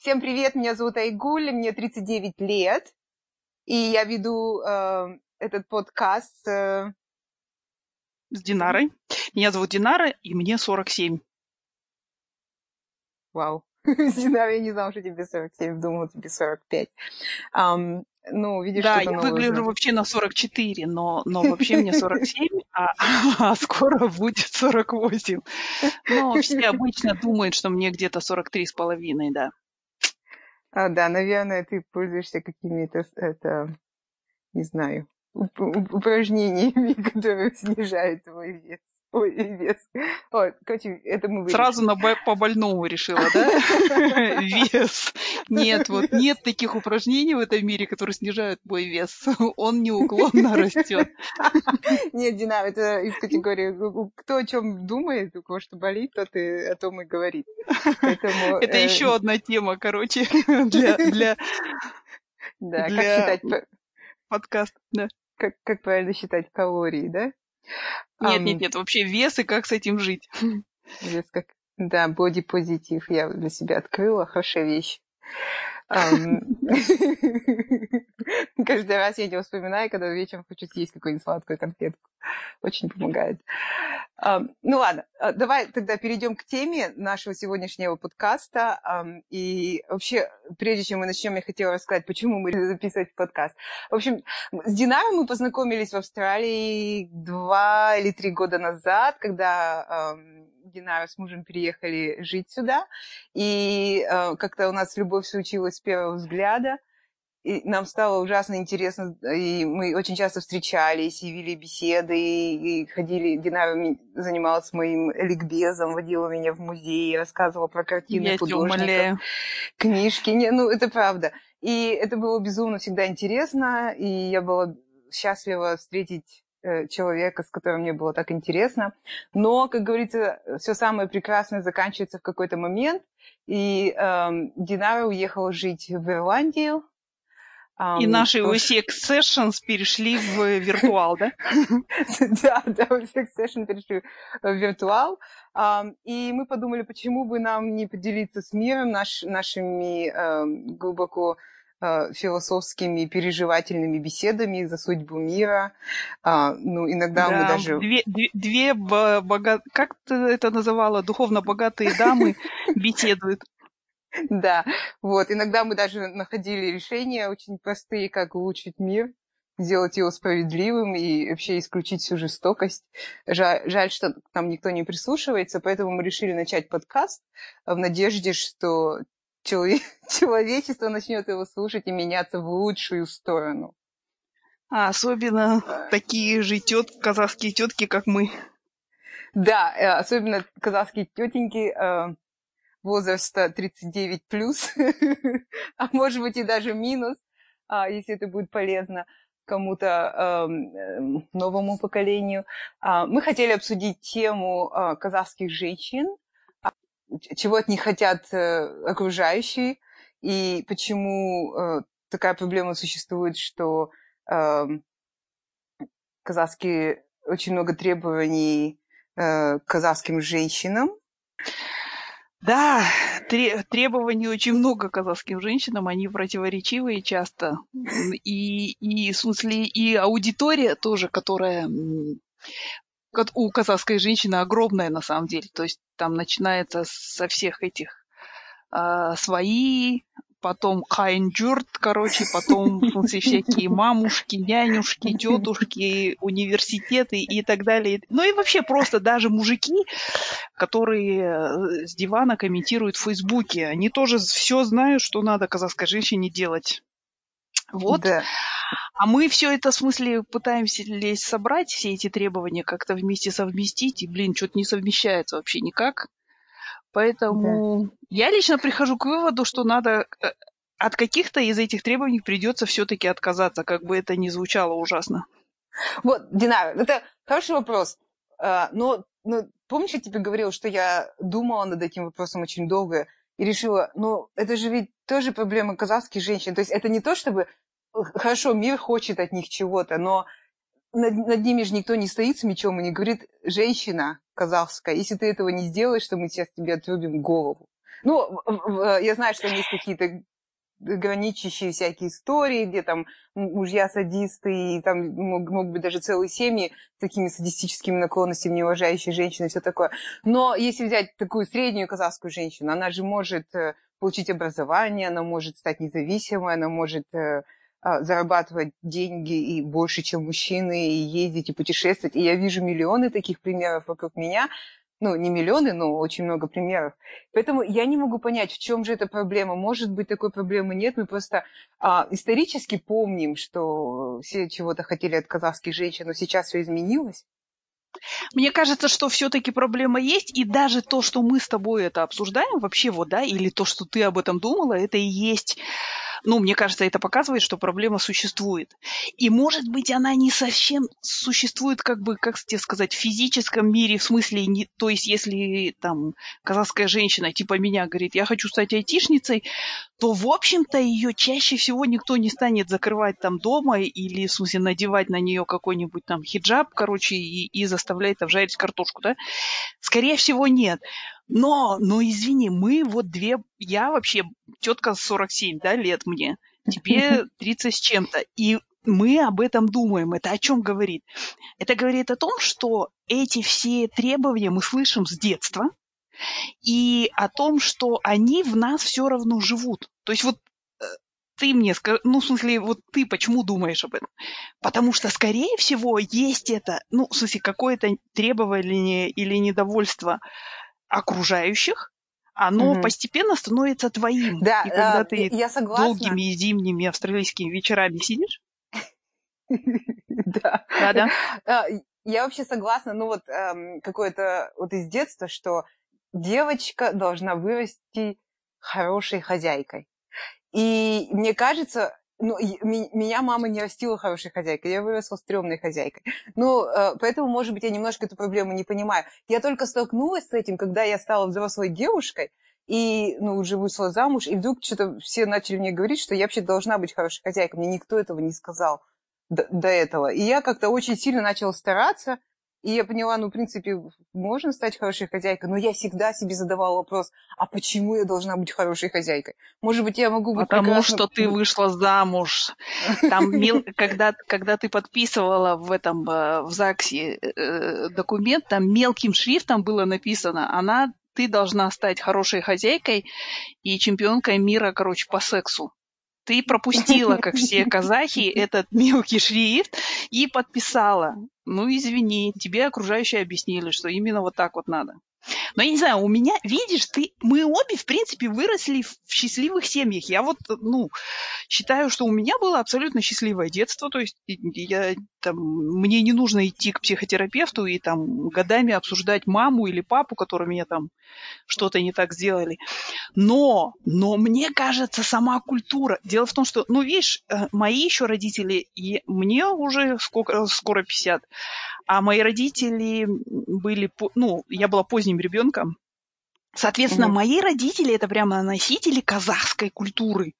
Всем привет, меня зовут Айгуль, мне 39 лет, и я веду э, этот подкаст э, с Динарой. Меня зовут Динара, и мне 47. Вау. Динара, я не знала, что тебе 47, думала, тебе 45. Um, ну, видишь, да, я выгляжу вообще на 44, но, но вообще мне 47, а, а скоро будет 48. Но все обычно думают, что мне где-то 43 с половиной, да. А, да, наверное, ты пользуешься какими-то, это, не знаю, упражнениями, которые снижают твой вес. Ой, вес. Ой, короче, это мы вырежем. Сразу на по больному решила, да? Вес. Нет, вот нет таких упражнений в этом мире, которые снижают мой вес. Он неуклонно растет. Нет, Дина, это из категории кто о чем думает, у кого что болит, тот и о том и говорит. это э, еще одна тема, короче, для, для, да, как считать подкаст, да. Как, как правильно считать калории, да? Нет, нет, нет, вообще вес и как с этим жить. Вес как... Да, бодипозитив я для себя открыла, хорошая вещь. Каждый раз я не вспоминаю, когда вечером хочу съесть какую-нибудь сладкую конфетку. Очень помогает. Ну ладно, а, давай тогда перейдем к теме нашего сегодняшнего подкаста. И вообще, прежде чем мы начнем, я хотела рассказать, почему мы записывать подкаст. В общем, с Динарой мы познакомились в Австралии два или три года назад, когда Динара с мужем переехали жить сюда. И э, как-то у нас любовь случилась с первого взгляда. И нам стало ужасно интересно, и мы очень часто встречались, и вели беседы, и, и ходили, Динара занималась моим ликбезом, водила меня в музей, рассказывала про картины Я художников, книжки. Не, ну, это правда. И это было безумно всегда интересно, и я была счастлива встретить человека, с которым мне было так интересно. Но, как говорится, все самое прекрасное заканчивается в какой-то момент. И эм, Динара уехала жить в Ирландию. И um, наши USX Sessions перешли в виртуал, да? Да, да, USX Sessions перешли в виртуал. И мы подумали, почему бы нам не поделиться с миром нашими эм, глубоко Э, философскими переживательными беседами за судьбу мира. А, ну, иногда да, мы даже... Две, две, две бога... как ты это называла, духовно богатые дамы беседуют. Да, вот. Иногда мы даже находили решения очень простые, как улучшить мир, сделать его справедливым и вообще исключить всю жестокость. Жаль, жаль, что там никто не прислушивается, поэтому мы решили начать подкаст в надежде, что человечество начнет его слушать и меняться в лучшую сторону. А особенно такие же тет, казахские тетки, как мы. Да, э, особенно казахские тетеньки э, возраста 39 плюс, а может быть и даже минус, а, если это будет полезно кому-то эм, э, новому поколению. А, мы хотели обсудить тему казахских женщин, чего от них хотят э, окружающие, и почему э, такая проблема существует, что э, казахские очень много требований э, казахским женщинам. Да, требований очень много казахским женщинам, они противоречивые часто. И, и в смысле, и аудитория тоже, которая у казахской женщины огромная на самом деле. То есть там начинается со всех этих э, свои, потом қайын жұрт, короче, потом всякие мамушки, нянюшки, тетушки, университеты и так далее. Ну и вообще просто даже мужики, которые э, с дивана комментируют в Фейсбуке, они тоже все знают, что надо казахской женщине делать. Вот. Да. А мы все это, в смысле, пытаемся лезть собрать, все эти требования как-то вместе совместить, и, блин, что-то не совмещается вообще никак. Поэтому да. я лично прихожу к выводу, что надо э, от каких-то из этих требований придется все-таки отказаться, как бы это ни звучало ужасно. Вот, Динар, это хороший вопрос. А, но, но помнишь, я тебе говорила, что я думала над этим вопросом очень долго и решила, ну, это же ведь тоже проблема казахских женщин. То есть это не то, чтобы хорошо, мир хочет от них чего-то, но над, над ними же никто не стоит с мечом и не говорит, женщина казахская, если ты этого не сделаешь, то мы сейчас тебе отрубим голову. Ну, я знаю, что есть какие-то граничащие всякие истории, где там мужья садисты, и там могут быть даже целые семьи с такими садистическими наклонностями, неуважающие женщины и все такое. Но если взять такую среднюю казахскую женщину, она же может э, получить образование, она может стать независимой, она может э, зарабатывать деньги и больше, чем мужчины, и ездить, и путешествовать. И я вижу миллионы таких примеров вокруг меня, ну, не миллионы, но очень много примеров. Поэтому я не могу понять, в чем же эта проблема. Может быть, такой проблемы нет. Мы просто а, исторически помним, что все чего-то хотели от казахских женщин, но сейчас все изменилось. Мне кажется, что все-таки проблема есть, и даже то, что мы с тобой это обсуждаем, вообще вот, да, или то, что ты об этом думала, это и есть ну, мне кажется, это показывает, что проблема существует. И, может быть, она не совсем существует, как бы, как тебе сказать, в физическом мире, в смысле, не, то есть, если там казахская женщина типа меня говорит, я хочу стать айтишницей, то, в общем-то, ее чаще всего никто не станет закрывать там дома или, в смысле, надевать на нее какой-нибудь там хиджаб, короче, и, и заставлять там жарить картошку, да? Скорее всего, нет. Но, но извини, мы вот две, я вообще тетка 47, да, лет мне, тебе 30 с чем-то, и мы об этом думаем. Это о чем говорит? Это говорит о том, что эти все требования мы слышим с детства, и о том, что они в нас все равно живут. То есть вот э, ты мне скажи, ну, в смысле, вот ты почему думаешь об этом? Потому что, скорее всего, есть это, ну, в смысле, какое-то требование или недовольство окружающих, оно угу. постепенно становится твоим. Да, и когда э, ты я согласна. долгими зимними австралийскими вечерами сидишь. Да. Да, да. А, я вообще согласна, ну вот эм, какое-то вот из детства, что девочка должна вырасти хорошей хозяйкой. И мне кажется, ну, меня мама не растила хорошей хозяйкой, я выросла стрёмной хозяйкой. Ну, э, поэтому, может быть, я немножко эту проблему не понимаю. Я только столкнулась с этим, когда я стала взрослой девушкой, и, ну, уже вышла замуж, и вдруг что-то все начали мне говорить, что я вообще должна быть хорошей хозяйкой. Мне никто этого не сказал до, до этого. И я как-то очень сильно начала стараться, и я поняла, ну, в принципе, можно стать хорошей хозяйкой, но я всегда себе задавала вопрос, а почему я должна быть хорошей хозяйкой? Может быть, я могу быть Потому прекрасно... что ты вышла замуж. Там, когда, когда ты подписывала в этом, э, в ЗАГСе э, документ, там мелким шрифтом было написано, она ты должна стать хорошей хозяйкой и чемпионкой мира, короче, по сексу. Ты пропустила, как все казахи, этот мелкий шрифт и подписала. Ну, извини, тебе окружающие объяснили, что именно вот так вот надо. Но я не знаю, у меня, видишь, ты, мы обе, в принципе, выросли в счастливых семьях. Я вот, ну, считаю, что у меня было абсолютно счастливое детство. То есть я, там, мне не нужно идти к психотерапевту и там годами обсуждать маму или папу, которые меня там что-то не так сделали. Но, но мне кажется, сама культура. Дело в том, что, ну, видишь, э, мои еще родители, и мне уже сколько, скоро 50, а мои родители были, ну, я была поздним ребенком, Соответственно, mm-hmm. мои родители это прямо носители казахской культуры.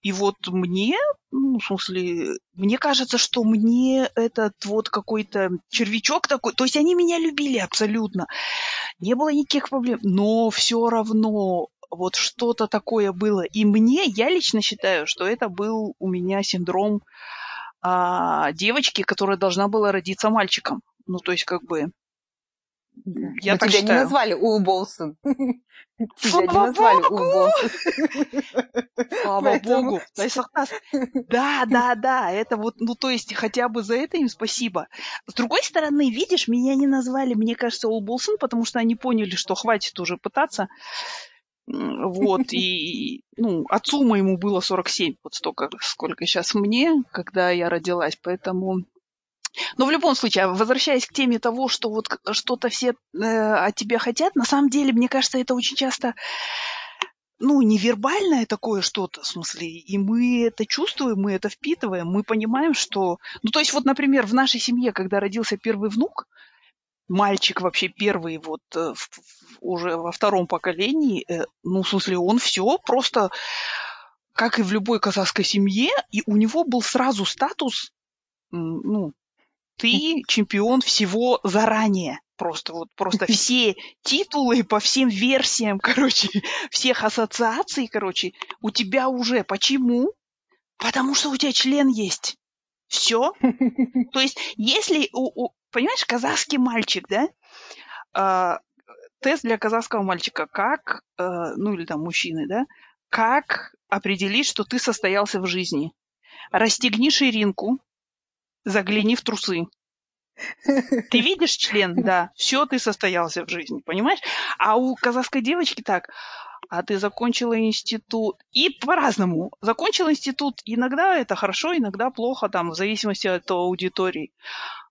И вот мне, ну, в смысле, мне кажется, что мне этот вот какой-то червячок такой, то есть они меня любили абсолютно. Не было никаких проблем, но все равно вот что-то такое было. И мне, я лично считаю, что это был у меня синдром а, девочки, которая должна была родиться мальчиком. Ну, то есть, как бы... Да. Я так тебя считаю. не назвали Уилл Болсон. Тебя не назвали Уилл Слава богу. Да, да, да. Это вот, ну, то есть, хотя бы за это им спасибо. С другой стороны, видишь, меня не назвали, мне кажется, Уилл потому что они поняли, что хватит уже пытаться. Вот, и, ну, отцу моему было 47, вот столько, сколько сейчас мне, когда я родилась, поэтому... Но в любом случае, возвращаясь к теме того, что вот что-то все э, от тебя хотят, на самом деле, мне кажется, это очень часто ну, невербальное такое что-то, в смысле, и мы это чувствуем, мы это впитываем, мы понимаем, что... Ну, то есть вот, например, в нашей семье, когда родился первый внук, мальчик вообще первый вот э, в, уже во втором поколении, э, ну, в смысле, он все просто, как и в любой казахской семье, и у него был сразу статус, ну, ты чемпион всего заранее. Просто вот просто все титулы по всем версиям, короче, всех ассоциаций, короче, у тебя уже. Почему? Потому что у тебя член есть. Все. То есть, если у, у понимаешь, казахский мальчик, да, а, тест для казахского мальчика, как, э, ну или там мужчины, да, как определить, что ты состоялся в жизни? Расстегни ширинку, загляни в трусы. Ты видишь член? Да. Все, ты состоялся в жизни, понимаешь? А у казахской девочки так, а ты закончила институт. И по-разному. Закончил институт. Иногда это хорошо, иногда плохо, там, в зависимости от аудитории.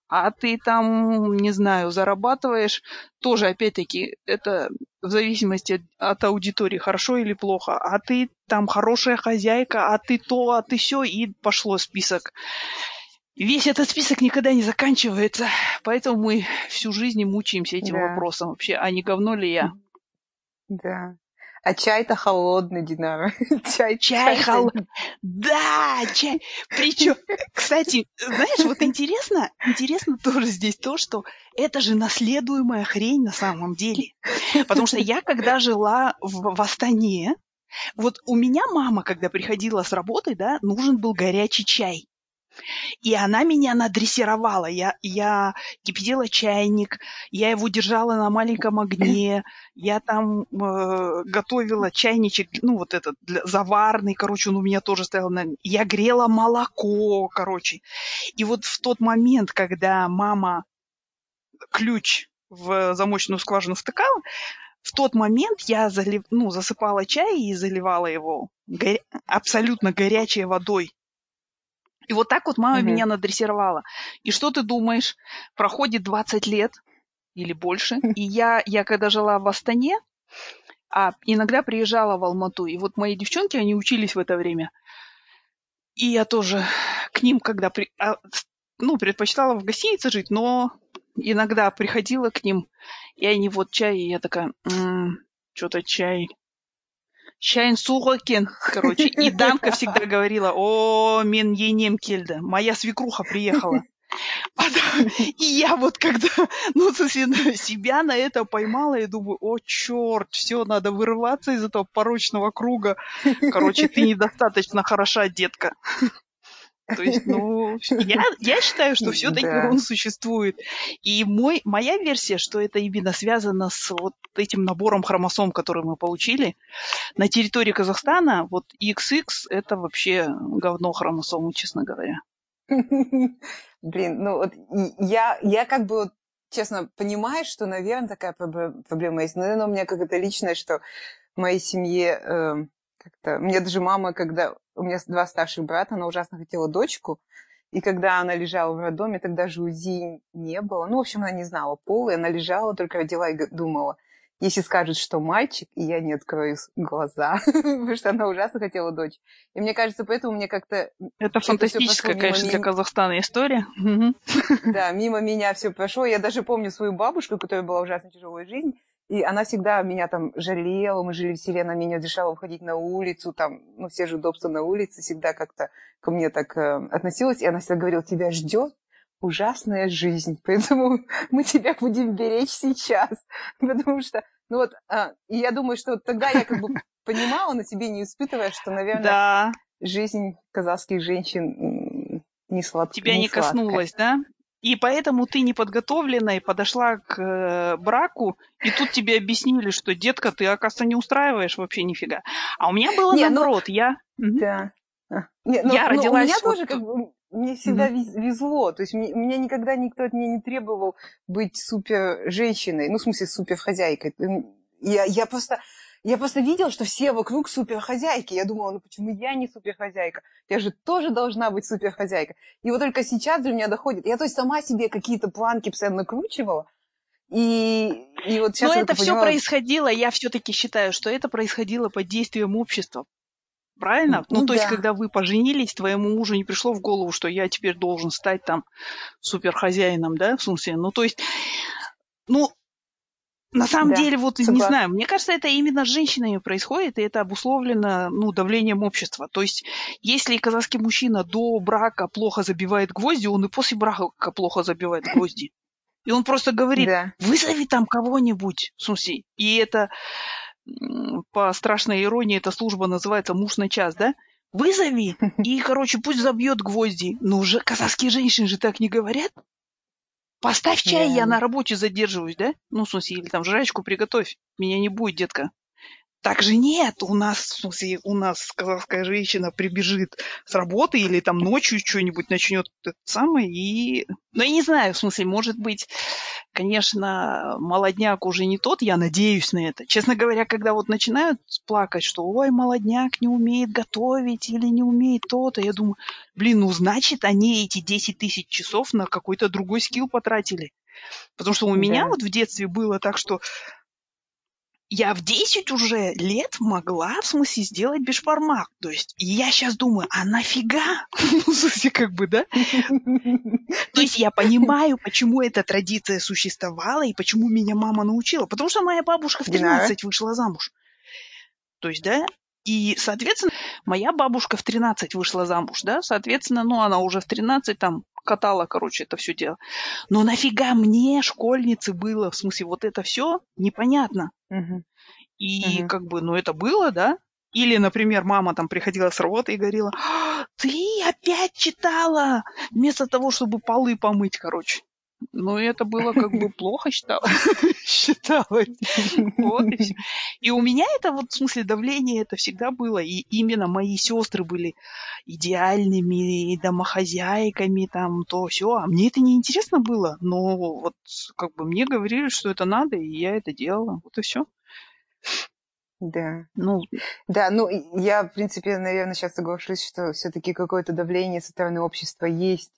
А ты там, не знаю, зарабатываешь, тоже, опять-таки, это в зависимости от аудитории, хорошо или плохо. А ты там хорошая хозяйка, а ты то, а ты все, и пошло список. Весь этот список никогда не заканчивается, поэтому мы всю жизнь мучаемся этим да. вопросом вообще, а не говно ли я? Да. А чай-то холодный, Динара. Чай, чай холодный. Да, чай. Причем, кстати, знаешь, вот интересно, интересно тоже здесь то, что это же наследуемая хрень на самом деле. Потому что я, когда жила в, в Астане, вот у меня мама, когда приходила с работы, да, нужен был горячий чай. И она меня надрессировала. Я, я кипятила чайник, я его держала на маленьком огне, я там э, готовила чайничек, ну, вот этот для, заварный, короче, он у меня тоже стоял на... Я грела молоко, короче. И вот в тот момент, когда мама ключ в замочную скважину втыкала, в тот момент я залив, ну, засыпала чай и заливала его горя... абсолютно горячей водой. И вот так вот мама угу. меня надрессировала. И что ты думаешь? Проходит 20 лет или больше. И я, я когда жила в Астане, а иногда приезжала в Алмату. И вот мои девчонки, они учились в это время. И я тоже к ним, когда при, а, ну, предпочитала в гостинице жить, но иногда приходила к ним, и они вот чай, и я такая, м-м, что-то чай Шайн Сугокен, короче. И Данка всегда говорила, о, мен енем кельда, моя свекруха приехала. И я вот когда, ну, себя на это поймала, я думаю, о, черт, все, надо вырываться из этого порочного круга. Короче, ты недостаточно хороша, детка. То есть, ну, я, я считаю, что все-таки да. он существует. И мой, моя версия, что это именно связано с вот этим набором хромосом, который мы получили. На территории Казахстана вот XX это вообще говно хромосомы, честно говоря. Блин, ну вот я, я как бы вот честно понимаю, что, наверное, такая проблема есть. Наверное, у меня как-то личное, что в моей семье э, как-то... Мне даже мама, когда у меня два старших брата, она ужасно хотела дочку, и когда она лежала в роддоме, тогда же УЗИ не было. Ну, в общем, она не знала пола, и она лежала, только родила и думала, если скажут, что мальчик, и я не открою глаза, потому что она ужасно хотела дочь. И мне кажется, поэтому мне как-то... Это фантастическая, конечно, для Казахстана история. Да, мимо меня все прошло. Я даже помню свою бабушку, которая была ужасно тяжелая жизнь, и она всегда меня там жалела, мы жили в селе, она меня разрешала выходить на улицу, там, ну, все же удобства на улице, всегда как-то ко мне так э, относилась. И она всегда говорила, тебя ждет ужасная жизнь, поэтому мы тебя будем беречь сейчас. Потому что, ну вот, а, и я думаю, что тогда я как бы понимала, на себе не испытывая, что, наверное, да. жизнь казахских женщин не сладкая. Тебя не, не коснулась, да? И поэтому ты неподготовленная подошла к э, браку, и тут тебе объяснили, что, детка, ты, оказывается, не устраиваешь вообще нифига. А у меня было не, ну, наоборот, ну, я... Да. А, не, ну, я но, родилась... У меня вот... тоже как бы... Мне всегда mm-hmm. везло. То есть мне, меня никогда никто от меня не требовал быть супер женщиной. Ну, в смысле, супер хозяйкой. Я, я просто я просто видела, что все вокруг суперхозяйки. Я думала, ну почему я не суперхозяйка? Я же тоже должна быть суперхозяйка. И вот только сейчас до меня доходит. Я то есть сама себе какие-то планки постоянно накручивала. И, и вот сейчас Но это все происходило, я все-таки считаю, что это происходило под действием общества. Правильно? Ну, ну то да. есть, когда вы поженились, твоему мужу не пришло в голову, что я теперь должен стать там суперхозяином, да, в смысле? Ну, то есть, ну, на самом да, деле, вот согласна. не знаю, мне кажется, это именно с женщинами происходит, и это обусловлено ну, давлением общества. То есть, если казахский мужчина до брака плохо забивает гвозди, он и после брака плохо забивает гвозди. И он просто говорит, Да. вызови там кого-нибудь. В смысле, и это по страшной иронии эта служба называется муж на час, да? Вызови, и, короче, пусть забьет гвозди. Но уже казахские женщины же так не говорят. Поставь чай, я на работе задерживаюсь, да? Ну, в смысле, или там жрачку приготовь. Меня не будет, детка. Так же нет, у нас, в смысле, у нас казахская женщина прибежит с работы или там ночью что-нибудь начнет это самое и... Ну, я не знаю, в смысле, может быть, конечно, молодняк уже не тот, я надеюсь на это. Честно говоря, когда вот начинают плакать, что ой, молодняк не умеет готовить или не умеет то-то, я думаю, блин, ну, значит, они эти 10 тысяч часов на какой-то другой скилл потратили. Потому что у меня Да. вот в детстве было так, что я в 10 уже лет могла, в смысле, сделать бешбармак. То есть, я сейчас думаю, а нафига? Ну, в смысле, как бы, да? То есть я понимаю, почему эта традиция существовала и почему меня мама научила. Потому что моя бабушка в Динара? 13 вышла замуж. То есть, да, и, соответственно, моя бабушка в 13 вышла замуж, да, соответственно, ну, она уже в 13 там катала, короче, это все дело. Но нафига мне, школьнице, было, в смысле, вот это все непонятно. И Мгм. как бы, ну это было, да? Или, например, мама там приходила с работы и говорила, «А, ты опять читала, вместо того, чтобы полы помыть, короче. Ну, это было как бы плохо считалось. Вот и. И у меня это вот, в смысле, давление это всегда было. И именно мои сестры были идеальными домохозяйками, там, то все. А мне это не интересно было. Но вот как бы мне говорили, что это надо, и я это делала. Вот и все. Да. Ну, Да, ну и я, в принципе, наверное, сейчас соглашусь, что все-таки какое-то давление со стороны общества есть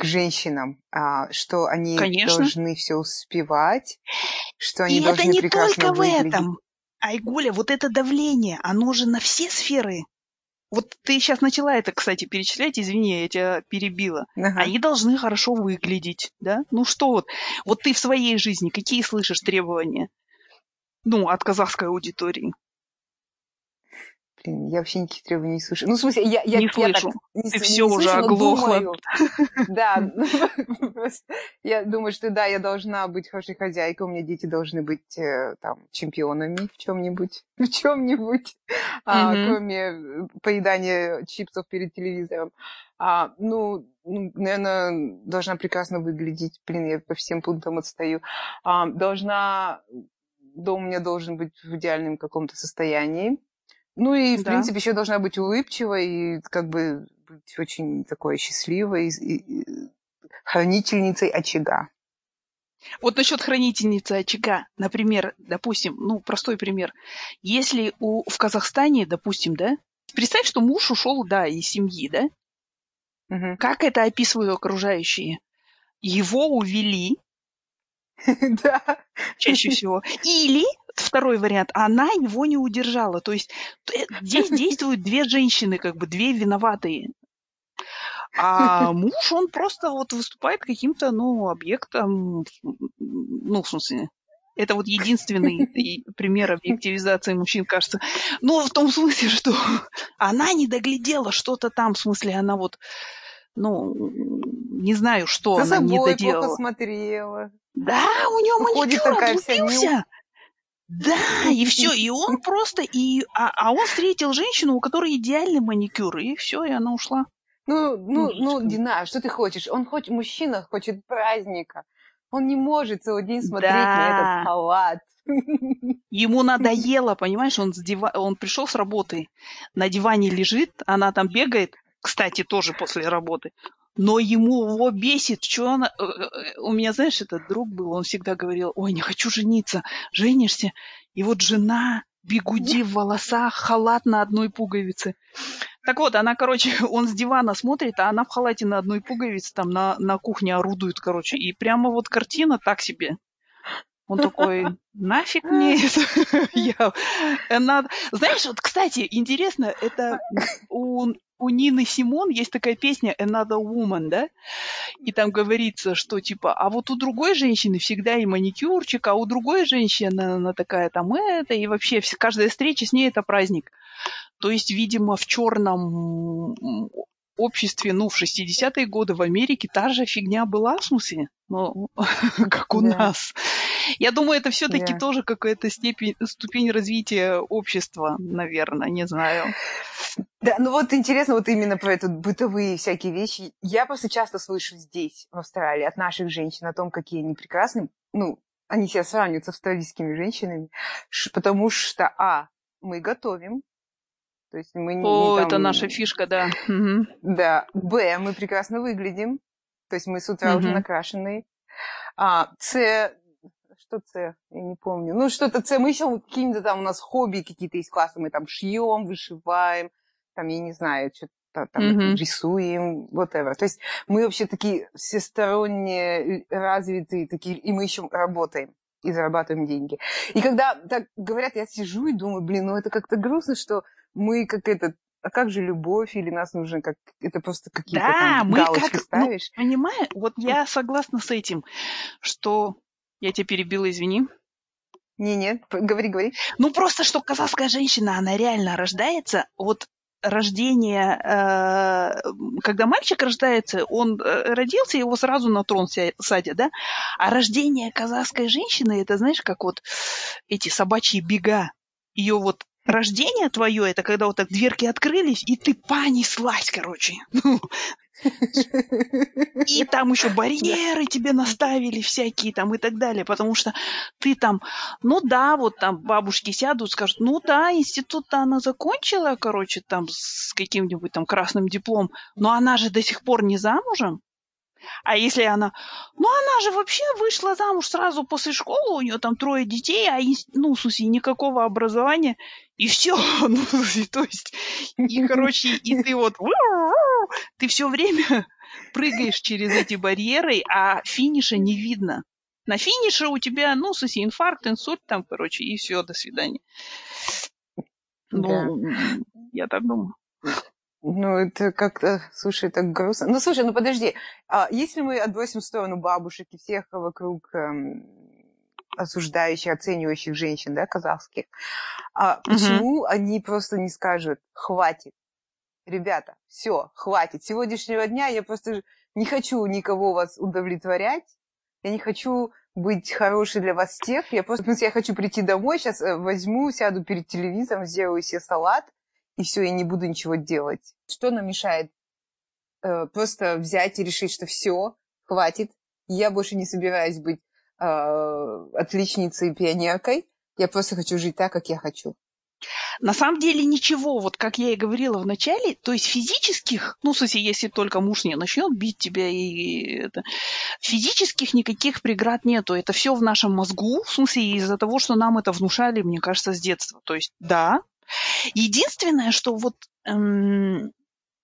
к женщинам, а, что они Конечно. должны все успевать, что они и это должны не прекрасно только в выглядеть. этом. Айгуля, вот это давление, оно же на все сферы. Вот ты сейчас начала это, кстати, перечислять, извини, я тебя перебила. Ага. Они должны хорошо выглядеть, да? Ну что вот, вот ты в своей жизни какие слышишь требования? Ну, от казахской аудитории. Блин, я вообще никаких требований не слышу. Ну, в смысле, я, я, Не я так слышу. не, Ты с- всё не уже слышу, оглохла. Да, ну, просто я думаю, что да, я должна быть хорошей хозяйкой, у меня дети должны быть э, там чемпионами в чем-нибудь, в чем-нибудь, а, кроме э, поедания чипсов перед телевизором. А, ну, наверное, должна прекрасно выглядеть. Блин, я по всем пунктам отстаю. А, должна... Дом у меня должен быть в идеальном каком-то состоянии. Ну и, в Да. принципе, еще должна быть улыбчивой и как бы быть очень такой счастливой, и- и- хранительницей очага. Вот насчет хранительницы очага, например, допустим, ну, простой пример. Если у, в Казахстане, допустим, да, представь, что муж ушел, да, из семьи, да, Мгм. как это описывают окружающие? Его увели, Да. чаще всего. Или, второй вариант, она его не удержала. То есть т- здесь действуют две женщины, как бы две виноватые. А муж, он просто вот выступает каким-то, ну, объектом, ну, в смысле, это вот единственный пример объективизации мужчин, кажется. Ну, в том смысле, что она не доглядела что-то там, в смысле, она вот, ну, не знаю, что За она не доделала. плохо смотрела. Да, у него Ходит маникюр такая отлупился. Да, и все, и он просто, и, а, а он встретил женщину, у которой идеальный маникюр, и все, и она ушла. Ну, ну, ну, какой. Дина, что ты хочешь? Он хочет, мужчина хочет праздника. Он не может целый день смотреть на Да. этот халат. Ему надоело, понимаешь, он, с дива... он пришел с работы, на диване лежит, она там бегает, кстати, тоже после работы, но ему его бесит, что она... э, э, У меня, знаешь, этот друг был, он всегда говорил, ой, не хочу жениться, женишься, и вот жена, бигуди в волосах, халат на одной пуговице. Так вот, она, короче, он с дивана смотрит, а она в халате на одной пуговице там на, на кухне орудует, короче. И прямо вот картина так себе. Он такой, нафиг мне это? Я- э, надо- Знаешь, вот, кстати, интересно, это у, у Нины Симон есть такая песня Another Woman, да? И там говорится, что типа, а вот у другой женщины всегда и маникюрчик, а у другой женщины она такая там это, и вообще каждая встреча с ней это праздник. То есть, видимо, в черном обществе, ну, в 60-е годы в Америке та же фигня была, в смысле, ну, как у Да. нас. Я думаю, это все-таки Да. тоже какая-то степень, ступень развития общества, наверное, не знаю. Да, ну вот интересно вот именно про это бытовые всякие вещи. Я просто часто слышу здесь, в Австралии, от наших женщин о том, какие они прекрасны. Ну, они себя сравнивают с австралийскими женщинами, потому что, а, мы готовим, то есть мы не, не О, это там- наша фишка, да. Да, б, мы прекрасно выглядим, то есть мы с утра уже Мгм. накрашенные. А, с, что С? Я не помню. Ну, что-то С. Мы еще какие-то там у нас хобби какие-то есть классные. Мы там шьем, вышиваем, там, я не знаю, что-то там Мгм. рисуем, whatever. То есть мы вообще такие всесторонне развитые, такие, и мы еще работаем и зарабатываем деньги. И когда так говорят, я сижу и думаю, блин, ну это как-то грустно, что мы как этот а как же любовь, или нас нужно как... Это просто какие-то Да, там мы галочки как... Ну, ставишь. понимаешь, вот я согласна с этим, что... Я тебя перебила, извини. Не, нет, п- говори, говори. Ну, просто, что казахская женщина, она реально рождается, вот рождение, э, когда мальчик рождается, он э, родился, его сразу на трон садят, да? А рождение казахской женщины, это, знаешь, как вот эти собачьи бега. Ее вот рождение твое, это когда вот так дверки открылись, и ты понеслась, короче. Ну, И там еще барьеры тебе наставили всякие там и так далее, потому что ты там, ну да, вот там бабушки сядут, скажут, ну да, институт-то она закончила, короче, там с каким-нибудь там красным диплом, но она же до сих пор не замужем. А если она, ну она же вообще вышла замуж сразу после школы, у нее там трое детей, а ну, смысле, никакого образования, и все. Ну, то есть, и, короче, и ты вот, ты все время прыгаешь через эти барьеры, а финиша не видно. На финише у тебя, ну, смысле, инфаркт, инсульт там, короче, и все, до свидания. Ну, Да. я так думаю. Ну, это как-то, слушай, так грустно. Ну, слушай, ну подожди, а если мы отбросим в сторону бабушек и всех вокруг эм, осуждающих, оценивающих женщин, да, казахских, а Мгм. почему они просто не скажут «хватит»? Ребята, все, хватит. С сегодняшнего дня я просто не хочу никого вас удовлетворять, я не хочу быть хорошей для вас всех, я просто, я хочу прийти домой, сейчас возьму, сяду перед телевизором, сделаю себе салат, и все, я не буду ничего делать. Что нам мешает э, просто взять и решить, что все, хватит, я больше не собираюсь быть э, отличницей и пионеркой, я просто хочу жить так, как я хочу. На самом деле ничего, вот как я и говорила в начале, то есть физических, ну, в смысле, если только муж не начнет бить тебя и это, физических никаких преград нету. Это все в нашем мозгу, в смысле, из-за того, что нам это внушали, мне кажется, с детства. То есть, да. Единственное, что вот, эм,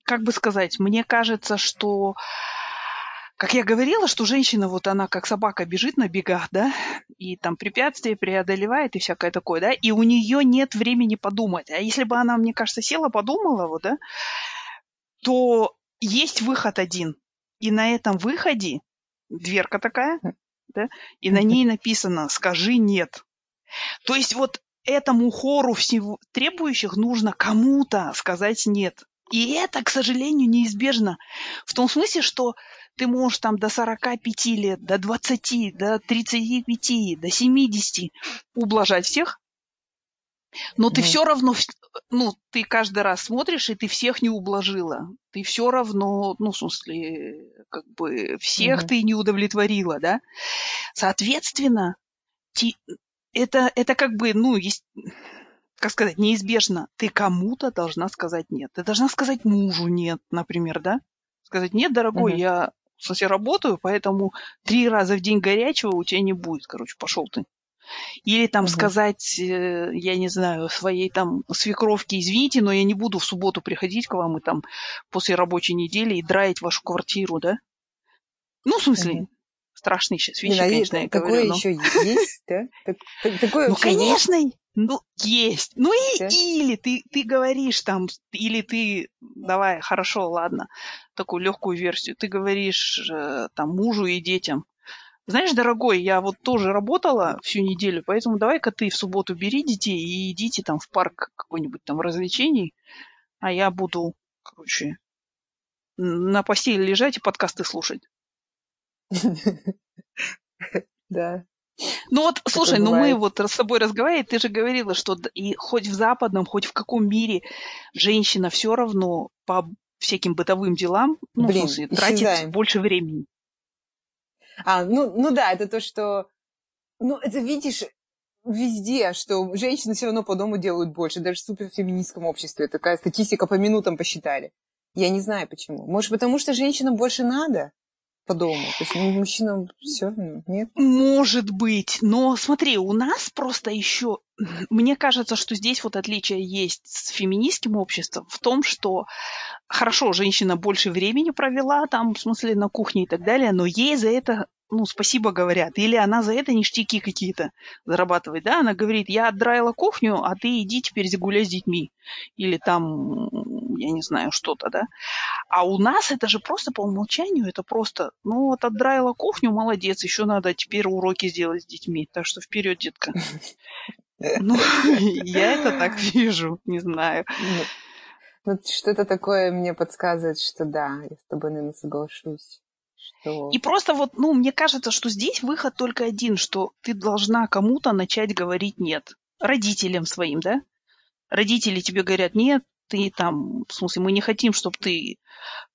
как бы сказать, мне кажется, что как я говорила, что женщина, вот она как собака бежит на бегах, да, и там препятствия преодолевает и всякое такое, да, и у нее нет времени подумать. А если бы она, мне кажется, села, подумала, вот, да, то есть выход один. И на этом выходе дверка такая, да, и на ней написано «скажи нет». То есть вот этому хору всего требующих нужно кому-то сказать «нет». И это, к сожалению, неизбежно. В том смысле, что ты можешь там до 45 лет, до 20, до 35, до 70 ублажать всех, но ты Мгм. все равно, ну, ты каждый раз смотришь, и ты всех не ублажила. Ты все равно, ну, в смысле, как бы всех Мгм. ты не удовлетворила, да? Соответственно, ти- это, это как бы, ну, есть, как сказать, неизбежно. Ты кому-то должна сказать нет. Ты должна сказать мужу нет, например, да? Сказать, нет, дорогой, Мгм. я смысле работаю, поэтому три раза в день горячего у тебя не будет, короче, пошел ты. Или там Мгм. сказать, э, я не знаю, своей там свекровке, извините, но я не буду в субботу приходить к вам и там после рабочей недели и драить вашу квартиру, да? Ну, в смысле, Мгм. Страшные сейчас вещи, а конечно, е- я такое говорю, но... еще есть, да? Такое Ну, конечно, ну, есть. Ну, и, Да? или ты, ты говоришь там, или ты, давай, хорошо, ладно, такую легкую версию, ты говоришь э, там мужу и детям, знаешь, дорогой, я вот тоже работала всю неделю, поэтому давай-ка ты в субботу бери детей и идите там в парк какой-нибудь там развлечений, а я буду, короче, на постели лежать и подкасты слушать. Да. Ну вот, слушай, ну мы вот с тобой разговаривали, ты же говорила, что и хоть в западном, хоть в каком мире женщина все равно по всяким бытовым делам, ну, Блин, смысле, тратит больше времени. А, ну, ну да, это то, что... Ну, это видишь везде, что женщины все равно по дому делают больше, даже в суперфеминистском обществе. Такая статистика по минутам посчитали. Я не знаю почему. Может, потому что женщинам больше надо? По дому? То есть мужчинам все нет? Может быть, но смотри, у нас просто еще, мне кажется, что здесь вот отличие есть с феминистским обществом в том, что хорошо, женщина больше времени провела там, в смысле, на кухне и так далее, но ей за это ну, спасибо говорят. Или она за это ништяки какие-то зарабатывает, да? Она говорит, я отдраила кухню, а ты иди теперь загуляй с детьми. Или там, я не знаю, что-то, да? А у нас это же просто по умолчанию, это просто, ну, вот отдраила кухню, молодец, еще надо теперь уроки сделать с детьми. Так что вперед, детка. Ну, я это так вижу, не знаю. Ну, что-то такое мне подсказывает, что да, я с тобой, наверное, соглашусь. Что... И просто вот, ну, мне кажется, что здесь выход только один, что ты должна кому-то начать говорить «нет». Родителям своим, да? Родители тебе говорят «нет», ты там, в смысле, мы не хотим, чтобы ты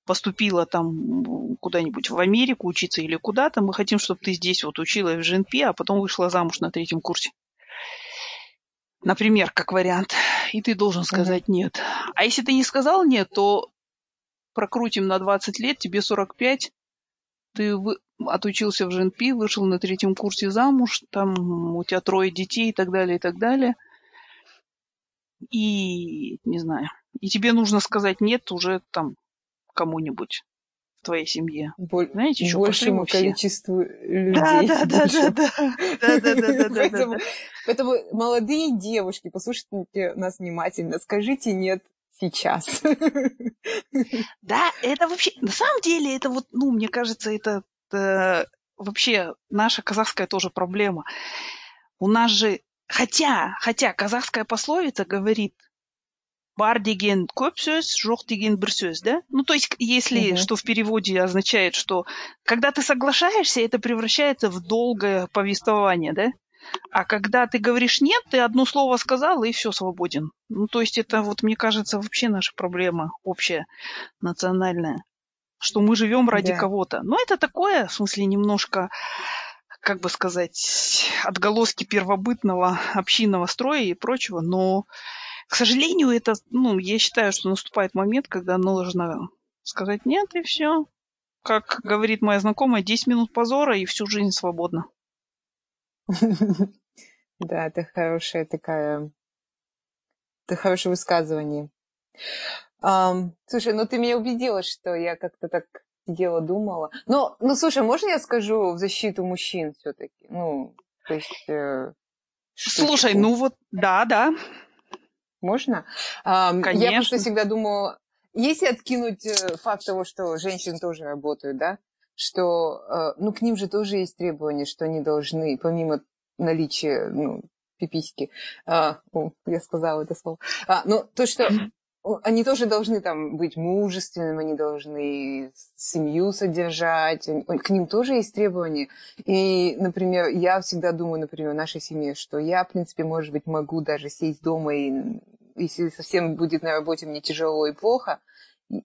поступила там куда-нибудь в Америку учиться или куда-то, мы хотим, чтобы ты здесь вот училась в ЖНП, а потом вышла замуж на третьем курсе. Например, как вариант. И ты должен сказать mm-hmm. нет. А если ты не сказал нет, то прокрутим на 20 лет, тебе 45, ты вы... отучился в ЖНП, вышел на третьем курсе замуж, там у тебя трое детей и так далее, и так далее. И, не знаю, и тебе нужно сказать нет уже там кому-нибудь в твоей семье. Боль, Знаете, еще большему количеству людей. Да, да, да, да, да, да, да, да, да, поэтому, поэтому молодые девушки, послушайте нас внимательно, скажите нет сейчас. Да, это вообще, на самом деле, это вот, ну, мне кажется, это, это вообще наша казахская тоже проблема. У нас же, хотя, хотя казахская пословица говорит, бар деген көп сөз, жоқ деген бір сөз, да? Ну, то есть, если, угу. что в переводе означает, что когда ты соглашаешься, это превращается в долгое повествование, да? А когда ты говоришь нет, ты одно слово сказал, и все, свободен. Ну, то есть это, вот, мне кажется, вообще наша проблема общая, национальная. Что мы живем ради да. кого-то. Но это такое, в смысле, немножко, как бы сказать, отголоски первобытного общинного строя и прочего. Но, к сожалению, это, ну, я считаю, что наступает момент, когда нужно сказать нет, и все. Как говорит моя знакомая, 10 минут позора, и всю жизнь свободна. Да, это хорошая такая... Это хорошее высказывание. слушай, ну ты меня убедила, что я как-то так сидела, думала. Но, ну, слушай, можно я скажу в защиту мужчин все-таки? Ну, то есть... Э, слушай, ну вот, да, да. Можно? Конечно. Я просто всегда думала, если откинуть э, факт того, что женщины тоже работают, да, что, э, ну, к ним же тоже есть требования, что они должны, помимо наличия, ну, пиписьки, а, о, я сказала это слово, а, но то, что они тоже должны там быть мужественными, они должны семью содержать, к ним тоже есть требования. И, например, я всегда думаю, например, в нашей семье, что я, в принципе, может быть, могу даже сесть дома и если совсем будет на работе мне тяжело и плохо,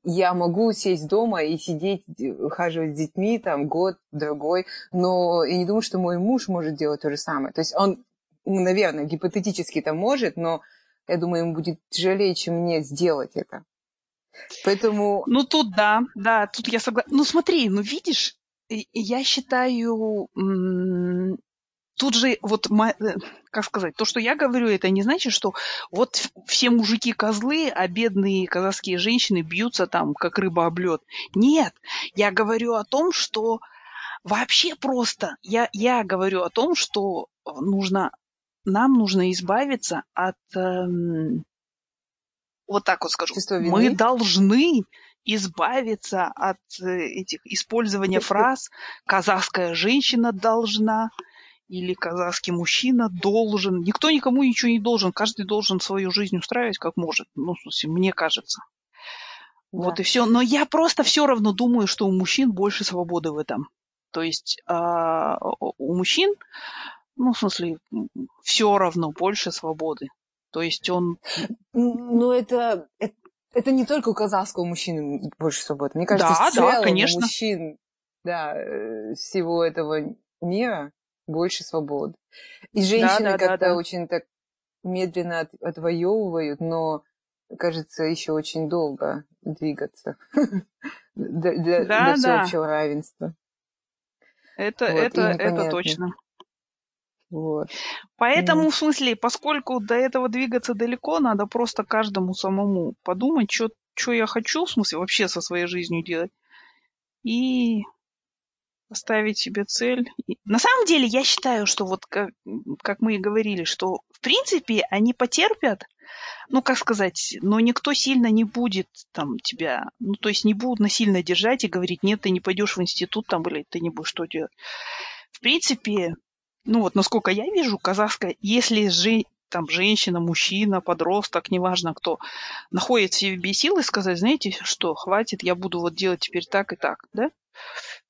я могу сесть дома и сидеть, ухаживать с детьми там год, другой, но я не думаю, что мой муж может делать то же самое. То есть он, ну, наверное, гипотетически это может, но я думаю, ему будет тяжелее, чем мне сделать это. Поэтому... Ну, тут да, да, тут я согласна. Ну, смотри, ну, видишь, я считаю, тут же вот, э, как сказать, то, что я говорю, это не значит, что вот все мужики козлы, а бедные казахские женщины бьются там, как рыба об лед. Нет, я говорю о том, что вообще просто, я, я говорю о том, что нужно, нам нужно избавиться от, эм, вот так вот скажу, мы должны избавиться от э, этих использования фраз «казахская женщина должна», или казахский мужчина должен. Никто никому ничего не должен. Каждый должен свою жизнь устраивать как может. Ну, в смысле, мне кажется. Вот Да. и все. Но я просто все равно думаю, что у мужчин больше свободы в этом. То есть а, у мужчин, ну, в смысле, все равно больше свободы. То есть он, Ну, это, это, это не только у казахского мужчины больше свободы. Мне кажется, Да, в да, целом у конечно. мужчин да, э, всего этого мира больше свобод. И женщины да, да, как-то да. очень так медленно от- отвоевывают, но, кажется, еще очень долго двигаться для, для- Да, для да. всеобщего равенства. это, Вот, это, это точно. Вот. Поэтому, М. в смысле, поскольку до этого двигаться далеко, надо просто каждому самому подумать, что я хочу, в смысле, вообще со своей жизнью делать, и поставить себе цель. И На самом деле, я считаю, что вот как, как мы и говорили, что в принципе они потерпят, ну, как сказать, но никто сильно не будет там тебя, ну, то есть не будут насильно держать и говорить, нет, ты не пойдешь в институт там, или ты не будешь что делать. В принципе, ну вот насколько я вижу, казахская, если же там женщина, мужчина, подросток, неважно кто, находит в себе силы сказать, знаете что, хватит, я буду вот делать теперь так и так, да?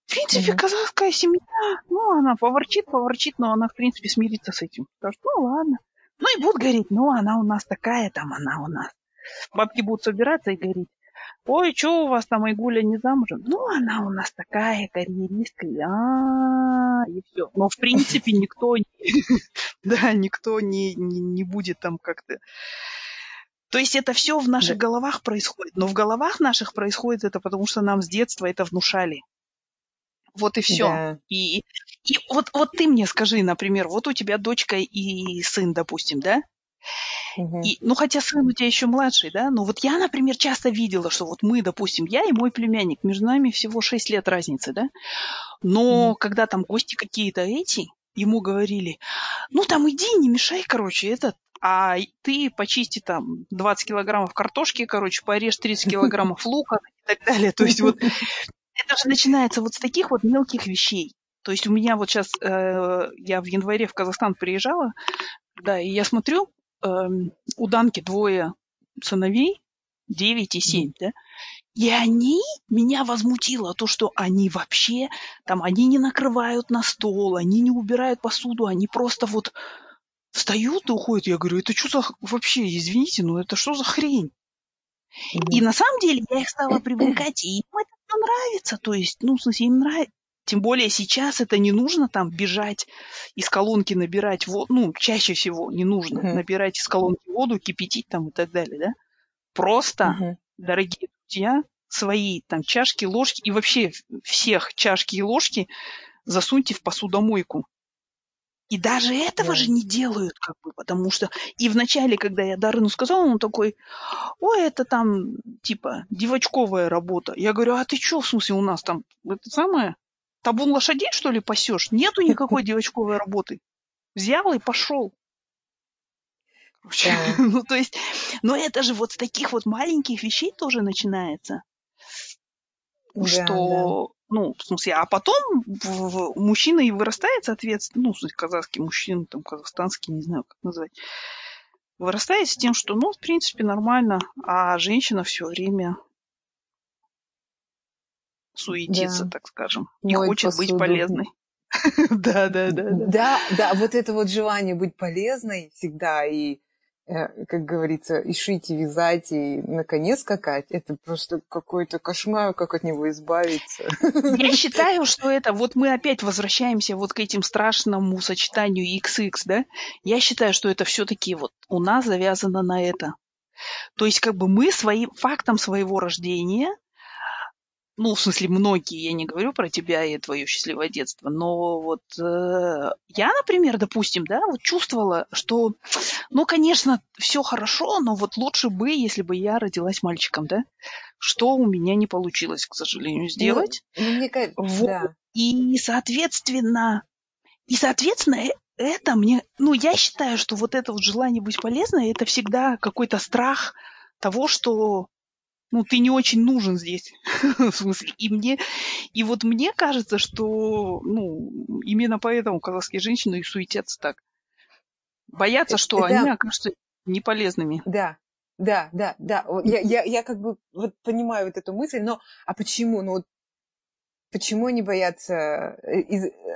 В принципе, Мгм. казахская семья, ну, она поворчит, поворчит, но она, в принципе, смирится с этим. Скажет, ну, ладно. Ну, и будут говорить, ну, она у нас такая, там, она у нас. Бабки будут собираться и говорить, ой, что у вас там, Айгуля не замужем? Ну, она у нас такая, карьеристка, а и все. Но, в принципе, никто, да, никто не, не, не будет там как-то... То есть это все в наших головах происходит. Но в головах наших происходит это потому, что нам с детства это внушали. Вот и все. Да. И, и вот, вот ты мне скажи, например, вот у тебя дочка и сын, допустим, да? И, ну, хотя сын у тебя еще младший, да? Но вот я, например, часто видела, что вот мы, допустим, я и мой племянник, между нами всего 6 лет разницы, да? Но Мгм. когда там гости какие-то эти, ему говорили, ну, там иди, не мешай, короче, этот, а ты почисти там 20 килограммов картошки, короче, порежь 30 килограммов лука и так далее. То есть вот это же начинается вот с таких вот мелких вещей. То есть у меня вот сейчас, я в январе в Казахстан приезжала, да, и я смотрю, эм, у Данки двое сыновей, 9 и 7, да, и они, меня возмутило то, что они вообще, там, они не накрывают на стол, они не убирают посуду, они просто вот встают и уходят. Я говорю, это что за, вообще, извините, ну это что за хрень? И на самом деле я их стала привлекать, и им это нравится. То есть, ну, в смысле, им нравится. Тем более сейчас это не нужно там бежать из колонки набирать воду. Ну, чаще всего не нужно Мгм. набирать из колонки воду, кипятить там и так далее, да? Просто, Мгм. дорогие друзья, свои там чашки, ложки и вообще всех чашки и ложки засуньте в посудомойку. И даже этого Да. же не делают, как бы, потому что... И вначале, когда я Дарыну сказала, он такой, ой, это там, типа, девочковая работа. Я говорю, а ты что, в смысле, у нас там, это самое, табун лошадей, что ли, пасешь? Нету никакой девочковой работы. Взял и пошел. Да. ну, то есть, но это же вот с таких вот маленьких вещей тоже начинается, да. что, ну, в смысле, а потом в- в- мужчина и вырастает, соответственно, ну, в смысле, казахский мужчина, там, казахстанский, не знаю, как назвать, вырастает с тем, что, ну, в принципе, нормально, а женщина все время суетится, Да. так скажем, и Моет хочет быть посуду. полезной. Да, да, да, да. Да, вот это вот желание быть полезной всегда и, как говорится, и шить, и вязать, и на коне скакать, это просто какой-то кошмар, как от него избавиться. Я считаю, что это, вот мы опять возвращаемся вот к этим страшному сочетанию XX, да? Я считаю, что это все-таки вот у нас завязано на это. То есть как бы мы своим фактом своего рождения, ну, в смысле, многие, я не говорю про тебя и твое счастливое детство, но вот э, я, например, допустим, да, вот чувствовала, что, ну, конечно, все хорошо, но вот лучше бы, если бы я родилась мальчиком, да, что у меня не получилось, к сожалению, сделать. Ну, ну, мне кажется, Вот. да. И, соответственно, и, соответственно, э- это мне, ну, я считаю, что вот это вот желание быть полезной, это всегда какой-то страх того, что, ну, ты не очень нужен здесь. В смысле, и мне, и вот мне кажется, что, ну, именно поэтому казахские женщины и суетятся так. Боятся, что Это- они окажутся неполезными. Да. Да, да, да. Я, я, я как бы вот понимаю вот эту мысль, но а почему? Ну вот почему они боятся? Э,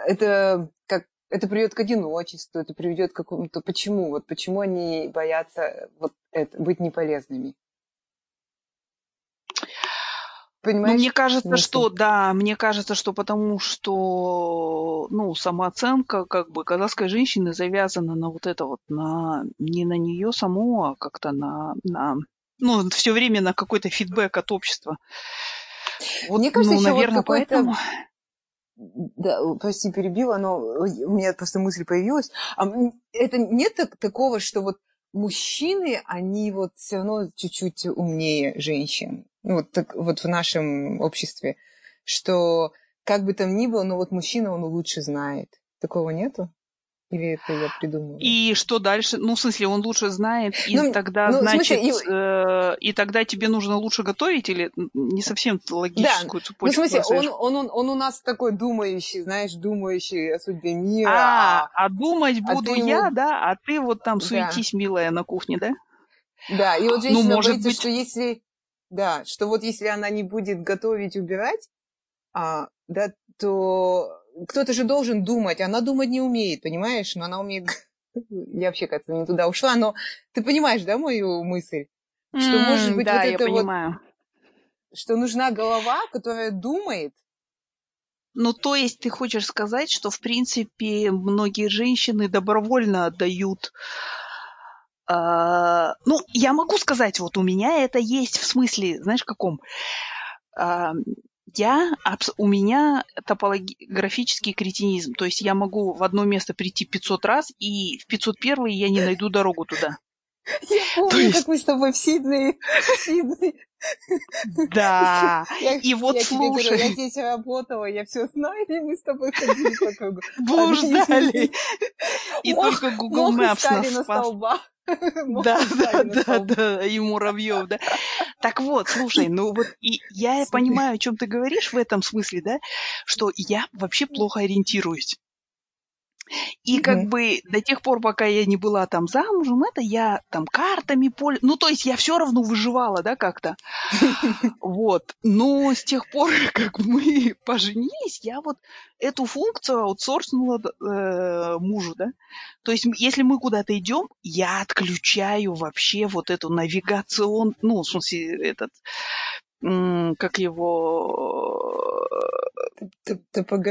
это как это приведет к одиночеству, это приведет к какому-то... Почему? Вот почему они боятся вот это, быть неполезными? Понимаешь? Ну, мне кажется, что да, мне кажется, что потому что ну, самооценка как бы казахской женщины завязана на вот это вот, на не на нее саму, а как-то на, на ну, все время на какой-то фидбэк от общества. Вот, Мне кажется, ну, еще наверное, вот поэтому... Да, прости, перебила, но у меня просто мысль появилась. А это нет такого, что вот мужчины, они вот все равно чуть-чуть умнее женщин. Ну, вот, так, вот в нашем обществе, что как бы там ни было, но вот мужчина, он лучше знает. Такого нету? Или это я придумала? И что дальше? Ну, в смысле, он лучше знает, и ну, тогда, ну, значит, смысле, э, и тогда тебе нужно лучше готовить, или не совсем логическую да. цепочку? Ну, в смысле, он, он, он, он у нас такой думающий, знаешь, думающий о судьбе мира. А, а, а думать а буду я, ему... да, а ты вот там суетись, да. милая, на кухне, да? Да, и вот ну, женщина ну, может боится, быть... что если... Да, что вот если она не будет готовить, убирать, а, да, то кто-то же должен думать, она думать не умеет, понимаешь? Но она умеет... Я вообще как-то не туда ушла, но ты понимаешь, да, мою мысль? Что, может быть, да, вот это понимаю. вот... Что нужна голова, которая думает, ну, то есть ты хочешь сказать, что, в принципе, многие женщины добровольно отдают... Э, ну, я могу сказать, вот у меня это есть в смысле, знаешь, каком? Э, я, у меня тополографический кретинизм. То есть я могу в одно место прийти 500 раз, и в 501 я не найду дорогу туда. Я помню, есть... как мы с тобой в Сиднее. В Сиднее. Да, я, и вот я слушай. Говорю, я здесь работала, я все знаю, и мы с тобой ходили по кругу. Блуждали. И только Google Maps нас на столбах. Да, да, да, да, и муравьев, да. Так вот, слушай, ну вот и я понимаю, о чем ты говоришь в этом смысле, да, что я вообще плохо ориентируюсь. И mm-hmm. как бы до тех пор, пока я не была там замужем, это я там картами поле, ну то есть я все равно выживала, да, как-то. Вот. Но с тех пор, как мы поженились, я вот эту функцию аутсорснула э, мужу, да. То есть если мы куда-то идем, я отключаю вообще вот эту навигацион, ну в смысле этот как его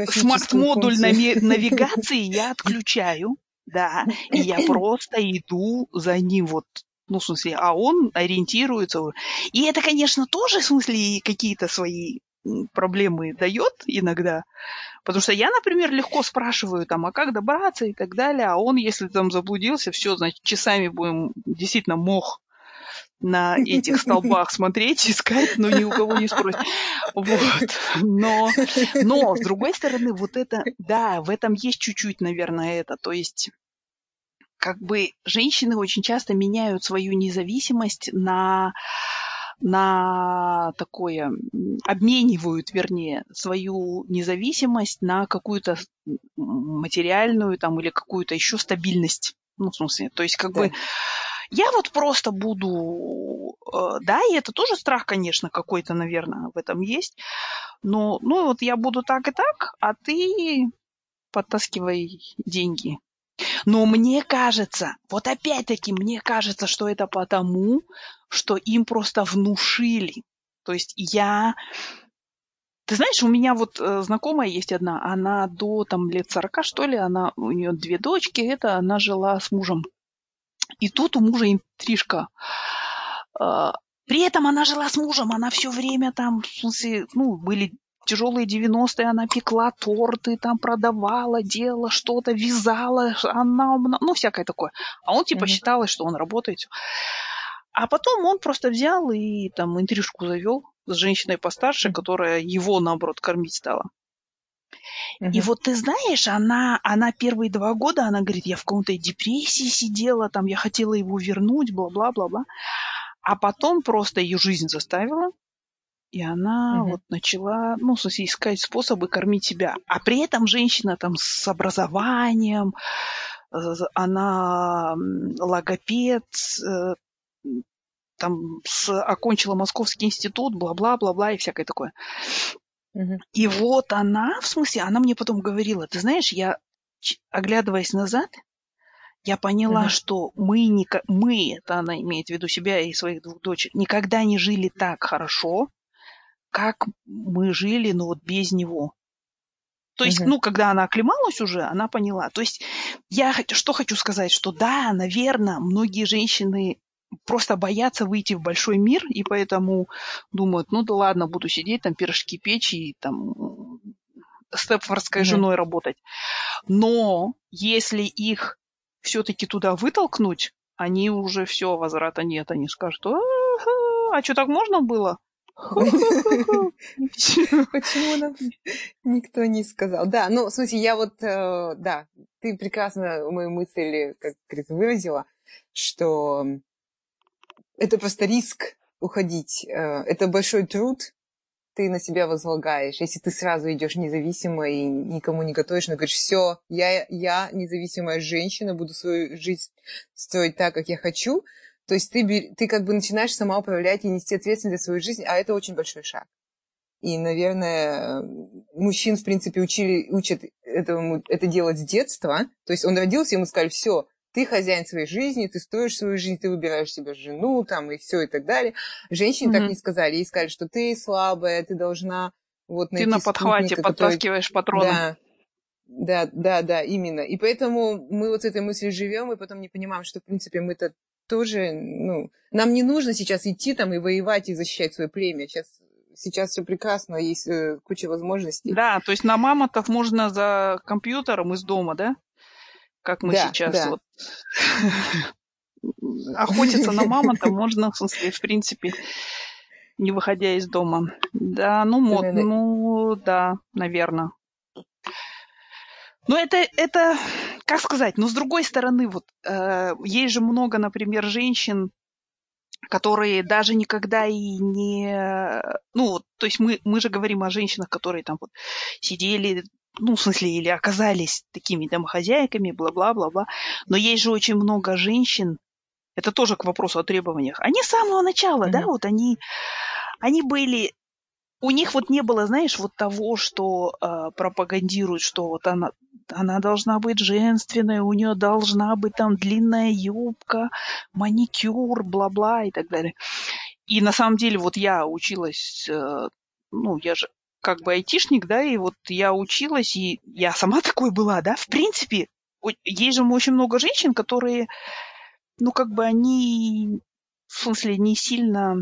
смарт-модуль навигации я отключаю, да, и я просто иду за ним вот ну, в смысле, а он ориентируется. И это, конечно, тоже, в смысле, какие-то свои проблемы дает иногда. Потому что я, например, легко спрашиваю там, а как добраться и так далее, а он, если там заблудился, все, значит, часами будем действительно мох на этих столбах смотреть, искать, но ни у кого не спросить. Вот. Но, но, с другой стороны, вот это, да, в этом есть чуть-чуть, наверное, это. То есть как бы женщины очень часто меняют свою независимость на на такое, обменивают, вернее, свою независимость на какую-то материальную там или какую-то еще стабильность. Ну, в смысле, то есть как да. бы я вот просто буду, э, да, и это тоже страх, конечно, какой-то, наверное, в этом есть. Но, ну, вот я буду так и так, а ты подтаскивай деньги. Но мне кажется, вот опять-таки, мне кажется, что это потому, что им просто внушили. То есть я ты знаешь, у меня вот э, знакомая есть одна, она до там лет 40, что ли, она, у нее две дочки, это она жила с мужем и тут у мужа интрижка. А, при этом она жила с мужем, она все время там, в смысле, ну, были тяжелые 90-е, она пекла торты, там продавала, делала что-то, вязала, она, ну, всякое такое. А он типа mm-hmm. считал, что он работает. А потом он просто взял и там интрижку завел с женщиной постарше, которая его, наоборот, кормить стала. Uh-huh. И вот ты знаешь, она, она первые два года, она говорит, я в каком-то депрессии сидела, там я хотела его вернуть, бла-бла-бла-бла. А потом просто ее жизнь заставила, и она uh-huh. вот начала, ну, в смысле, искать способы кормить себя. А при этом женщина там с образованием, она логопед, э, там с, окончила Московский институт, бла-бла-бла-бла и всякое такое. Угу. И вот она, в смысле, она мне потом говорила, ты знаешь, я, оглядываясь назад, я поняла, угу. что мы, не, мы, это она имеет в виду себя и своих двух дочек, никогда не жили так хорошо, как мы жили, но вот без него. То есть, угу. ну, когда она оклемалась уже, она поняла. То есть, я что хочу сказать, что да, наверное, многие женщины просто боятся выйти в большой мир, и поэтому думают, ну да ладно, буду сидеть, там пирожки печь и там степфордской mm женой работать. Но если их все-таки туда вытолкнуть, они уже все, возврата нет. Они скажут, а что так можно было? Почему нам никто не сказал? Да, ну, в смысле, я вот, э, да, ты прекрасно мою мысль, как говорится, выразила, что это просто риск уходить. Э, это большой труд, ты на себя возлагаешь. Если ты сразу идешь независимо и никому не готовишь, но говоришь, все, я, я независимая женщина, буду свою жизнь строить так, как я хочу, то есть ты, ты как бы начинаешь сама управлять и нести ответственность за свою жизнь, а это очень большой шаг. И, наверное, мужчин, в принципе, учили, учат этому, это делать с детства. То есть он родился, ему сказали, все, ты хозяин своей жизни, ты строишь свою жизнь, ты выбираешь себе жену, там, и все, и так далее. Женщине mm-hmm. так не сказали. Ей сказали, что ты слабая, ты должна вот найти Ты на подхвате который... подтаскиваешь патроны. Да, да, да, да, именно. И поэтому мы вот с этой мыслью живем, и потом не понимаем, что, в принципе, мы-то тоже, ну, нам не нужно сейчас идти там и воевать и защищать свое племя. Сейчас сейчас все прекрасно, есть э, куча возможностей. Да, то есть на мамонтов можно за компьютером из дома, да? Как мы да, сейчас да. вот охотиться на мамонта можно, в смысле, в принципе, не выходя из дома. Да, ну, мод, ну, да, наверное. Но это, это, как сказать, но с другой стороны, вот, э, есть же много, например, женщин, которые даже никогда и не... Ну, то есть мы, мы же говорим о женщинах, которые там вот сидели ну, в смысле, или оказались такими домохозяйками, бла-бла-бла-бла. Но есть же очень много женщин, это тоже к вопросу о требованиях. Они с самого начала, mm-hmm. да, вот они, они были, у них вот не было, знаешь, вот того, что э, пропагандируют, что вот она, она должна быть женственной, у нее должна быть там длинная юбка, маникюр, бла-бла и так далее. И на самом деле вот я училась, э, ну, я же как бы айтишник, да, и вот я училась, и я сама такой была, да, в принципе, есть же очень много женщин, которые, ну, как бы они, в смысле, не сильно,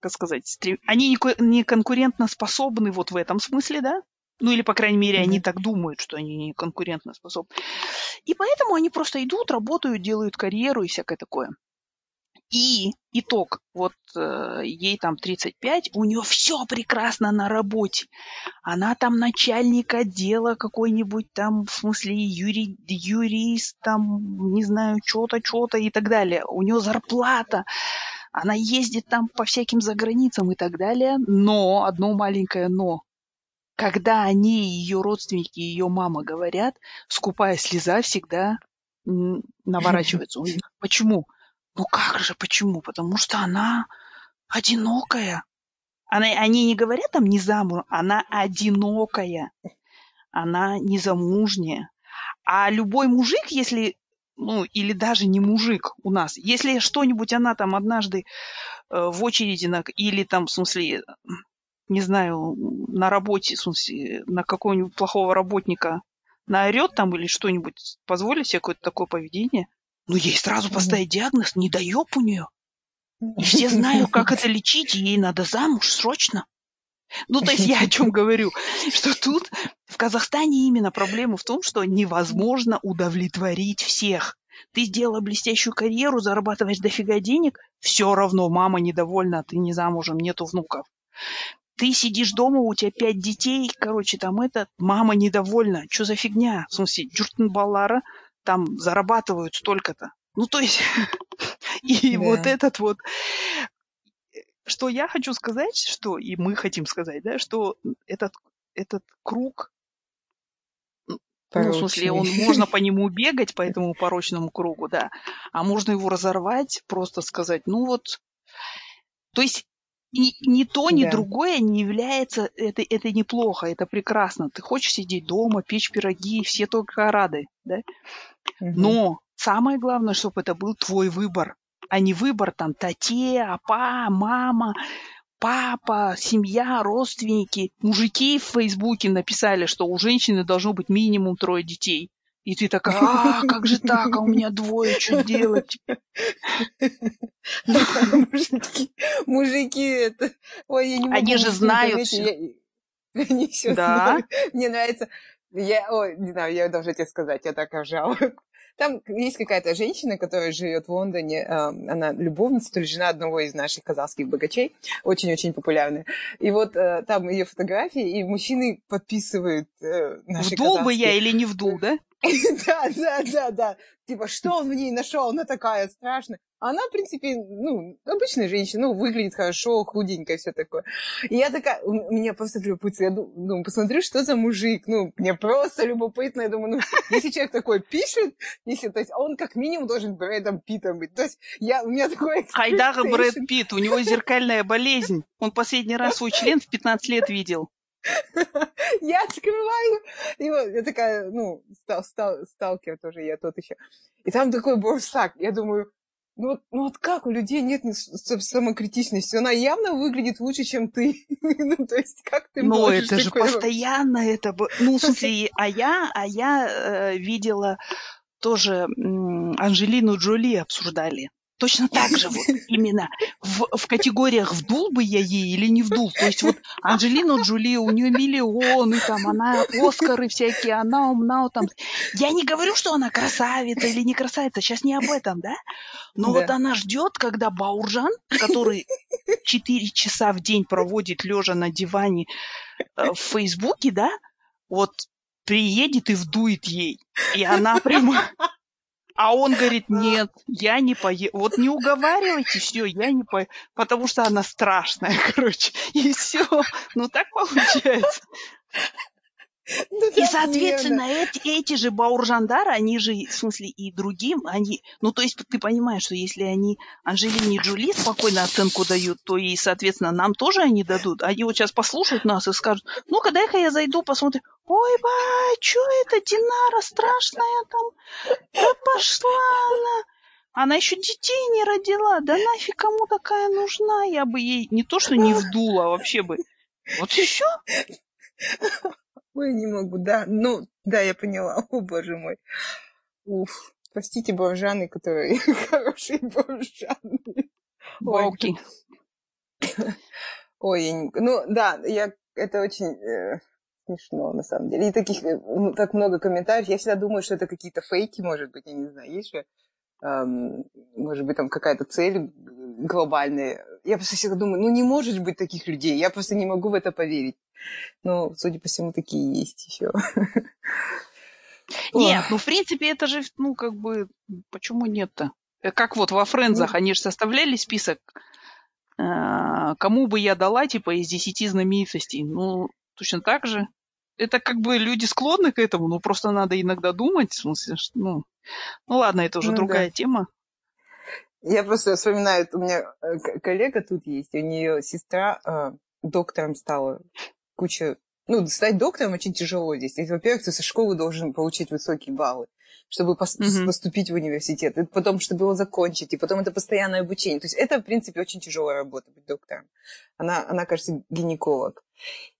как сказать, стрем... они не конкурентно способны вот в этом смысле, да, ну или, по крайней мере, mm-hmm. они так думают, что они не конкурентно способны. И поэтому они просто идут, работают, делают карьеру и всякое такое. И итог, вот э, ей там 35, у нее все прекрасно на работе. Она там начальник отдела какой-нибудь там, в смысле, юри, юрист, там, не знаю, что-то, что-то и так далее. У нее зарплата. Она ездит там по всяким заграницам и так далее. Но, одно маленькое но. Когда они, ее родственники, ее мама говорят, скупая слеза всегда наворачивается у них. Почему? Ну как же, почему? Потому что она одинокая. Она, они не говорят там не замуж, она одинокая. Она незамужняя. А любой мужик, если, ну, или даже не мужик у нас, если что-нибудь она там однажды э, в очереди, на, или там, в смысле, не знаю, на работе, в смысле, на какого-нибудь плохого работника наорет там или что-нибудь, позволит себе какое-то такое поведение, ну, ей сразу поставить диагноз недоеб у нее. И все знают, как это лечить, и ей надо замуж срочно. Ну, то есть я о чем говорю, что тут в Казахстане именно проблема в том, что невозможно удовлетворить всех. Ты сделала блестящую карьеру, зарабатываешь дофига денег, все равно мама недовольна, ты не замужем, нету внуков. Ты сидишь дома, у тебя пять детей, короче, там это, мама недовольна, что за фигня? В смысле, джуртын баллары, там зарабатывают столько-то. Ну, то есть, и да. вот этот вот... Что я хочу сказать, что и мы хотим сказать, да, что этот, этот круг, Порочный. ну, в смысле, он, можно по нему бегать, по этому порочному кругу, да, а можно его разорвать, просто сказать, ну вот, То есть и ни то, ни Да. другое не является, это, это неплохо, это прекрасно. Ты хочешь сидеть дома, печь пироги, все только рады, да? Мгм. Но самое главное, чтобы это был твой выбор, а не выбор там тате, апа, мама, папа, семья, родственники. Мужики в Фейсбуке написали, что у женщины должно быть минимум трое детей. И ты такая, а, как же так, а у меня двое, что делать? Мужики, мужики, это... Ой, я не могу. Они же знают Они все Да. знают. Мне нравится... Я, ой, не знаю, я должна тебе сказать, я так ржала. Там есть какая-то женщина, которая живет в Лондоне, э, она любовница, то ли жена одного из наших казахских богачей, очень-очень популярная. И вот э, там ее фотографии, и мужчины подписывают э, наши Вдул бы я казахские. или не вдул, да? Да, да, да, да. Типа, что он в ней нашел? Она такая страшная. Она, в принципе, ну, обычная женщина, ну, выглядит хорошо, худенькая, все такое. И я такая, у меня просто любопытно, я ду- думаю, посмотрю, что за мужик. Ну, мне просто любопытно, я думаю, ну, если человек такой пишет, если, то есть, он как минимум должен Брэдом Питом быть. То есть, я, у меня такой Хайдага Брэд. Питт, у него зеркальная болезнь. Он последний раз свой член в 15 лет видел. Я открываю, вот я такая, ну, стал, стал, сталкер тоже, я тот еще. И там такой борсак, я думаю, ну вот, ну вот как у людей нет самокритичности? Она явно выглядит лучше, чем ты. ну, то есть, как ты можешь это же постоянно это... Ну, в смысле, а я, а я э, видела тоже Анжелину Джоли обсуждали. Точно так же вот именно в, в категориях вдул бы я ей или не вдул. То есть вот Анжелина Джоли, у нее миллионы, там она Оскары всякие, она умна, там. Я не говорю, что она красавица или не красавица, сейчас не об этом, да? Но вот Да. она ждет, когда Бауржан, который 4 часа в день проводит лежа на диване э, в Фейсбуке, да, вот приедет и вдует ей. И она прямо... А он говорит, нет, я не поеду. Вот не уговаривайте, все, я не поеду. Потому что она страшная, короче. И все. Ну так получается. Ну, И, соответственно, эти, эти же бауржандары, они же, в смысле, и другим, они... Ну, то есть ты понимаешь, что если они Анжелине Джоли спокойно оценку дают, то и, соответственно, нам тоже они дадут. Они вот сейчас послушают нас и скажут, ну-ка, дай-ка я зайду, посмотрю. Ой, ба, что это, Динара страшная там? Да пошла она. Она еще детей не родила. Да нафиг кому такая нужна? Я бы ей не то, что не вдула, а вообще бы. Вот и все. Ой, не могу, да. Ну, да, я поняла. О, боже мой. Уф. Простите, боржаны, которые хорошие боржаны. Ой, Бауки. Ой, я не... ну да, я это очень э, смешно на самом деле. И таких ну, так много комментариев. Я всегда думаю, что это какие-то фейки, может быть, я не знаю, есть же, эм, может быть, там какая-то цель глобальная. Я просто всегда думаю, ну не может быть таких людей. Я просто не могу в это поверить. Но, судя по всему, такие есть еще. Нет, ну в принципе это же, ну как бы, почему нет-то? Э, Как вот во Френдзах, Ну. они же составляли список, э, кому бы я дала, типа, из десяти знаменитостей. Ну, точно так же. Это как бы люди склонны к этому, но просто надо иногда думать, в смысле, ну, ну ладно, это уже Ну другая да. тема. Я просто вспоминаю, у меня э, коллега тут есть, у нее сестра э, доктором стала. Куча... Ну, стать доктором очень тяжело здесь. Во-первых, ты со школы должен получить высокие баллы, чтобы пос- Мгм. поступить в университет, и потом, чтобы его закончить, и потом это постоянное обучение. То есть это, в принципе, очень тяжелая работа быть доктором. Она, она кажется, гинеколог.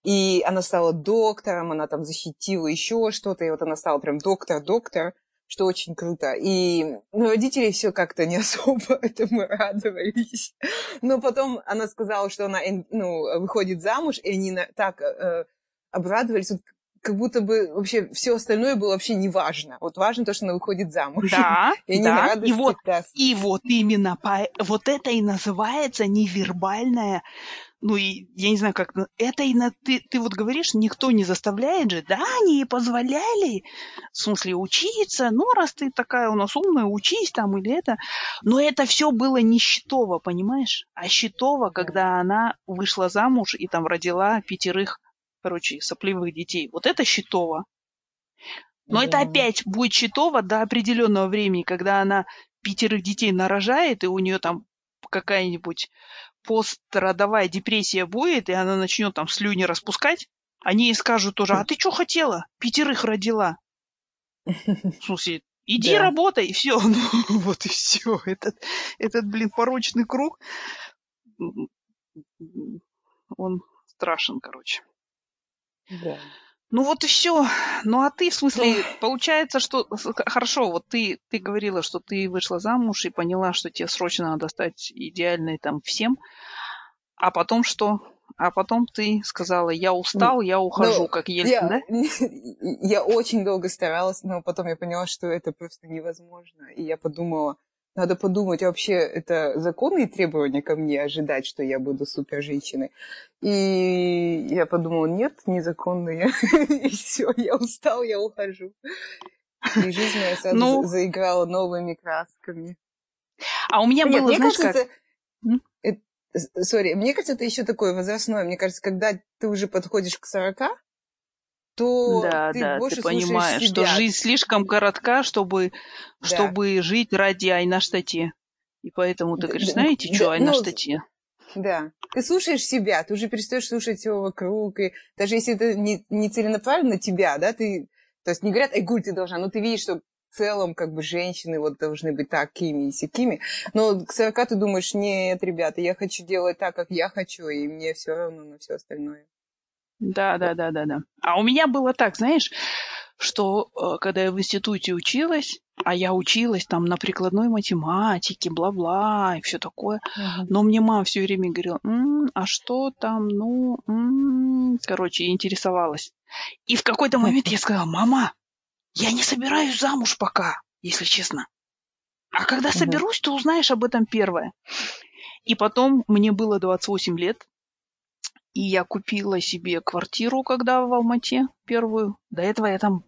И она стала доктором, она там защитила еще что-то, и вот она стала прям доктор-доктор, что очень круто. И ну, родители все как-то не особо этому радовались. Но потом она сказала, что она ну, выходит замуж, и они так э, обрадовались, вот как будто бы вообще все остальное было вообще не важно. Вот важно то, что она выходит замуж. Да, И да, и вот, и вот именно по, вот это и называется невербальная ну и я не знаю, как на- это и на ты, ты вот говоришь, никто не заставляет же, да, они позволяли, в смысле учиться, ну раз ты такая у нас умная, учись там или это, но это все было не Щитова, понимаешь? А Щитова, Да. когда она вышла замуж и там родила пятерых, короче, сопливых детей, вот это Щитова. Но это Да. опять будет Щитова до определенного времени, когда она пятерых детей нарожает, и у нее там какая-нибудь пострадовая депрессия будет, и она начнет там слюни распускать, они ей скажут тоже, а ты что хотела? Пятерых родила. В смысле, иди Да. работай, и все. Ну, вот и все. Этот, этот, блин, порочный круг, он страшен, короче. Да. Ну вот и все. Ну а ты, в смысле, получается, что хорошо, вот ты, ты говорила, что ты вышла замуж и поняла, что тебе срочно надо стать идеальной там всем. А потом что? А потом ты сказала, я устал, я ухожу, Ну, как Ельцин, Я, да? я очень долго старалась, но потом я поняла, что это просто невозможно. И я подумала, надо подумать, вообще это законные требования ко мне ожидать, что я буду супер женщиной. И я подумала, нет, незаконные. И все, я устал, я ухожу. И жизнь моя сразу Ну. за- заиграла новыми красками. А у меня Нет, было, мне знаешь, кажется, как? э, Сори, мне кажется, это еще такое возрастное. Мне кажется, когда ты уже подходишь к 40, то Да, ты да, больше ты понимаешь, что себя. жизнь слишком коротка, чтобы, Да. чтобы жить ради Айнаштате. И поэтому ты говоришь, знаете, что, ну, Айнаштате? Да. Ты слушаешь себя, ты уже перестаешь слушать всего вокруг. И даже если это не, не целенаправленно тебя, да, ты... То есть не говорят, эй, Гуль, ты должна, но ты видишь, что в целом как бы женщины вот должны быть такими и сякими. Но к 40 ты думаешь, нет, ребята, я хочу делать так, как я хочу, и мне все равно на все остальное. Да, да, да, да, да. А у меня было так, знаешь, что э, когда я в институте училась, а я училась там на прикладной математике, бла-бла и все такое, но мне мама все время говорила, «М, а что там, ну, м». короче, интересовалась. И в какой-то момент я сказала, мама, я не собираюсь замуж пока, если честно. А когда соберусь, ты узнаешь об этом первое. И потом мне было 28 лет, и я купила себе квартиру, когда в Алмате первую. До этого я там,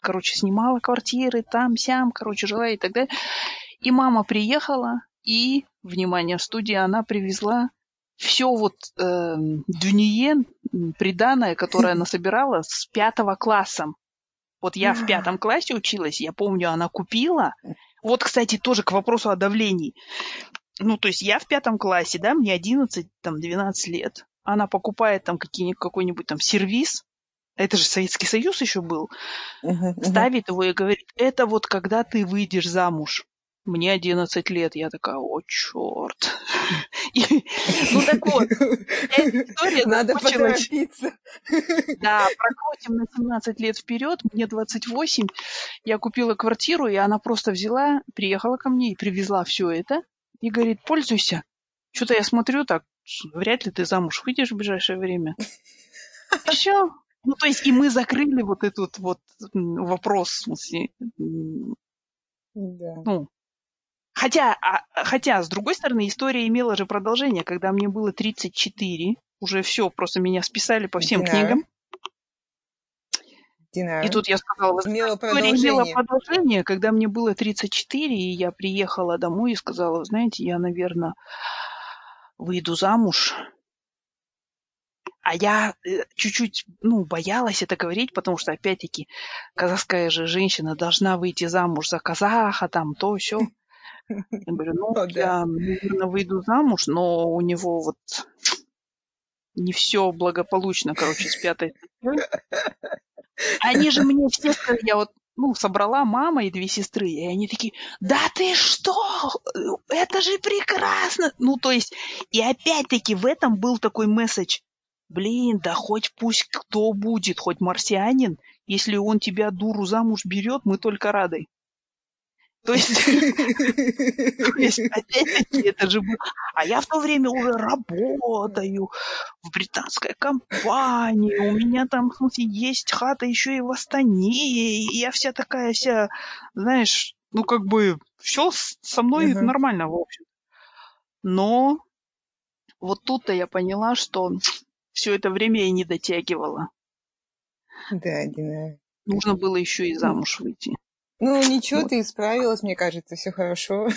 короче, снимала квартиры, там, сям, короче, жила и так далее. И мама приехала, и, внимание, в студии она привезла все вот э, дюние, м, приданое, которое она собирала с пятого класса. Вот я в пятом классе училась, я помню, она купила. Вот, кстати, тоже к вопросу о давлении. Ну, то есть я в пятом классе, да, мне 11, там, 12 лет. Она покупает там какой-нибудь там сервис, это же Советский Союз еще был, Мгм, мгм. ставит его и говорит, это вот когда ты выйдешь замуж. Мне 11 лет. Я такая, о, черт. Ну так вот, эта история Надо поторопиться. Да, прокрутим на 17 лет вперед, мне 28, я купила квартиру, и она просто взяла, приехала ко мне и привезла все это, и говорит, пользуйся. Что-то я смотрю так, вряд ли ты замуж выйдешь в ближайшее время. Все. Ну, то есть, и мы закрыли вот этот вот вопрос, в смысле, м, Да. ну, хотя, а- хотя, с другой стороны, история имела же продолжение, когда мне было 34, уже все, просто меня списали по всем Динара. книгам, Динара. И тут я сказала, Имела история имела продолжение. когда мне было 34, и я приехала домой и сказала, знаете, я, наверное, выйду замуж. А я э, чуть-чуть, ну, боялась это говорить, потому что, опять-таки, казахская же женщина должна выйти замуж за казаха, там, то, все. Я говорю, ну, О, да. я, наверное, выйду замуж, но у него вот не все благополучно, короче, с пятой. Они же мне все сказали, я вот, ну, собрала мама и две сестры, и они такие, да ты что, это же прекрасно. Ну, то есть, и опять-таки в этом был такой месседж, блин, да хоть пусть кто будет, хоть марсианин, если он тебя, дуру, замуж берет, мы только рады. То есть, опять-таки, это же было... А я в то время уже работаю в британской компании, у меня там, в смысле, есть хата еще и в Астане, и я вся такая вся, знаешь, ну, как бы, все со мной нормально, в общем. Но вот тут-то я поняла, что все это время я не дотягивала. Да, Динара. Нужно было еще и замуж выйти. Ну, ничего, Вот. ты исправилась, мне кажется, все хорошо.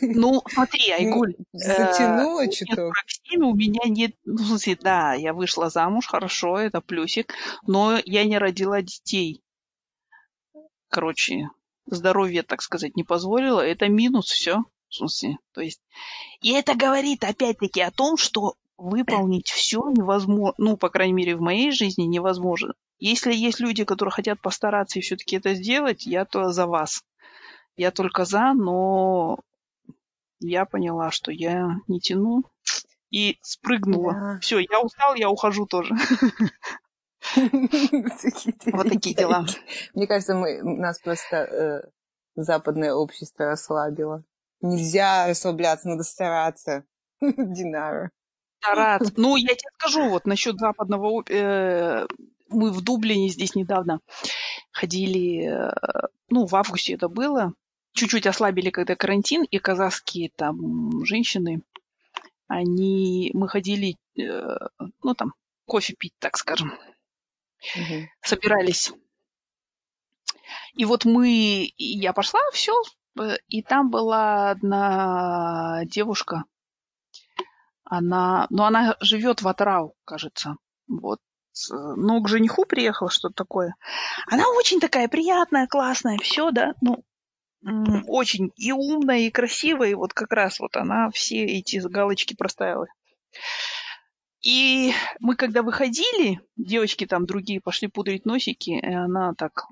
Ну, смотри, Айгуль, Затянула Мне чуток. 47, у меня нет... Ну, смысле, да, я вышла замуж, хорошо, это плюсик, но я не родила детей. Короче, здоровье, так сказать, не позволило. Это минус, все. В смысле, то есть... И это говорит опять-таки о том, что выполнить все невозможно, ну, по крайней мере, в моей жизни невозможно. Если есть люди, которые хотят постараться и все-таки это сделать, я то за вас. Я только за, но я поняла, что я не тяну и спрыгнула. Да. Все, я устал, я ухожу тоже. Вот такие дела. Мне кажется, мы, нас просто э, западное общество ослабило. Нельзя расслабляться, надо стараться. Динара. Стараться. Ну, я тебе скажу, вот насчет западного... Э, мы в Дублине здесь недавно ходили, э, ну, в августе это было, чуть-чуть ослабили, когда карантин, и казахские там женщины, они, мы ходили, э, ну, там, кофе пить, так скажем, угу. собирались. И вот мы, я пошла, все, и там была одна девушка, она, ну, она живет в Атрау, кажется, вот, ну, к жениху приехала, что-то такое. Она очень такая приятная, классная, все, да, ну, очень и умная, и красивая, и вот как раз вот она все эти галочки проставила. И мы когда выходили, девочки там другие пошли пудрить носики, и она так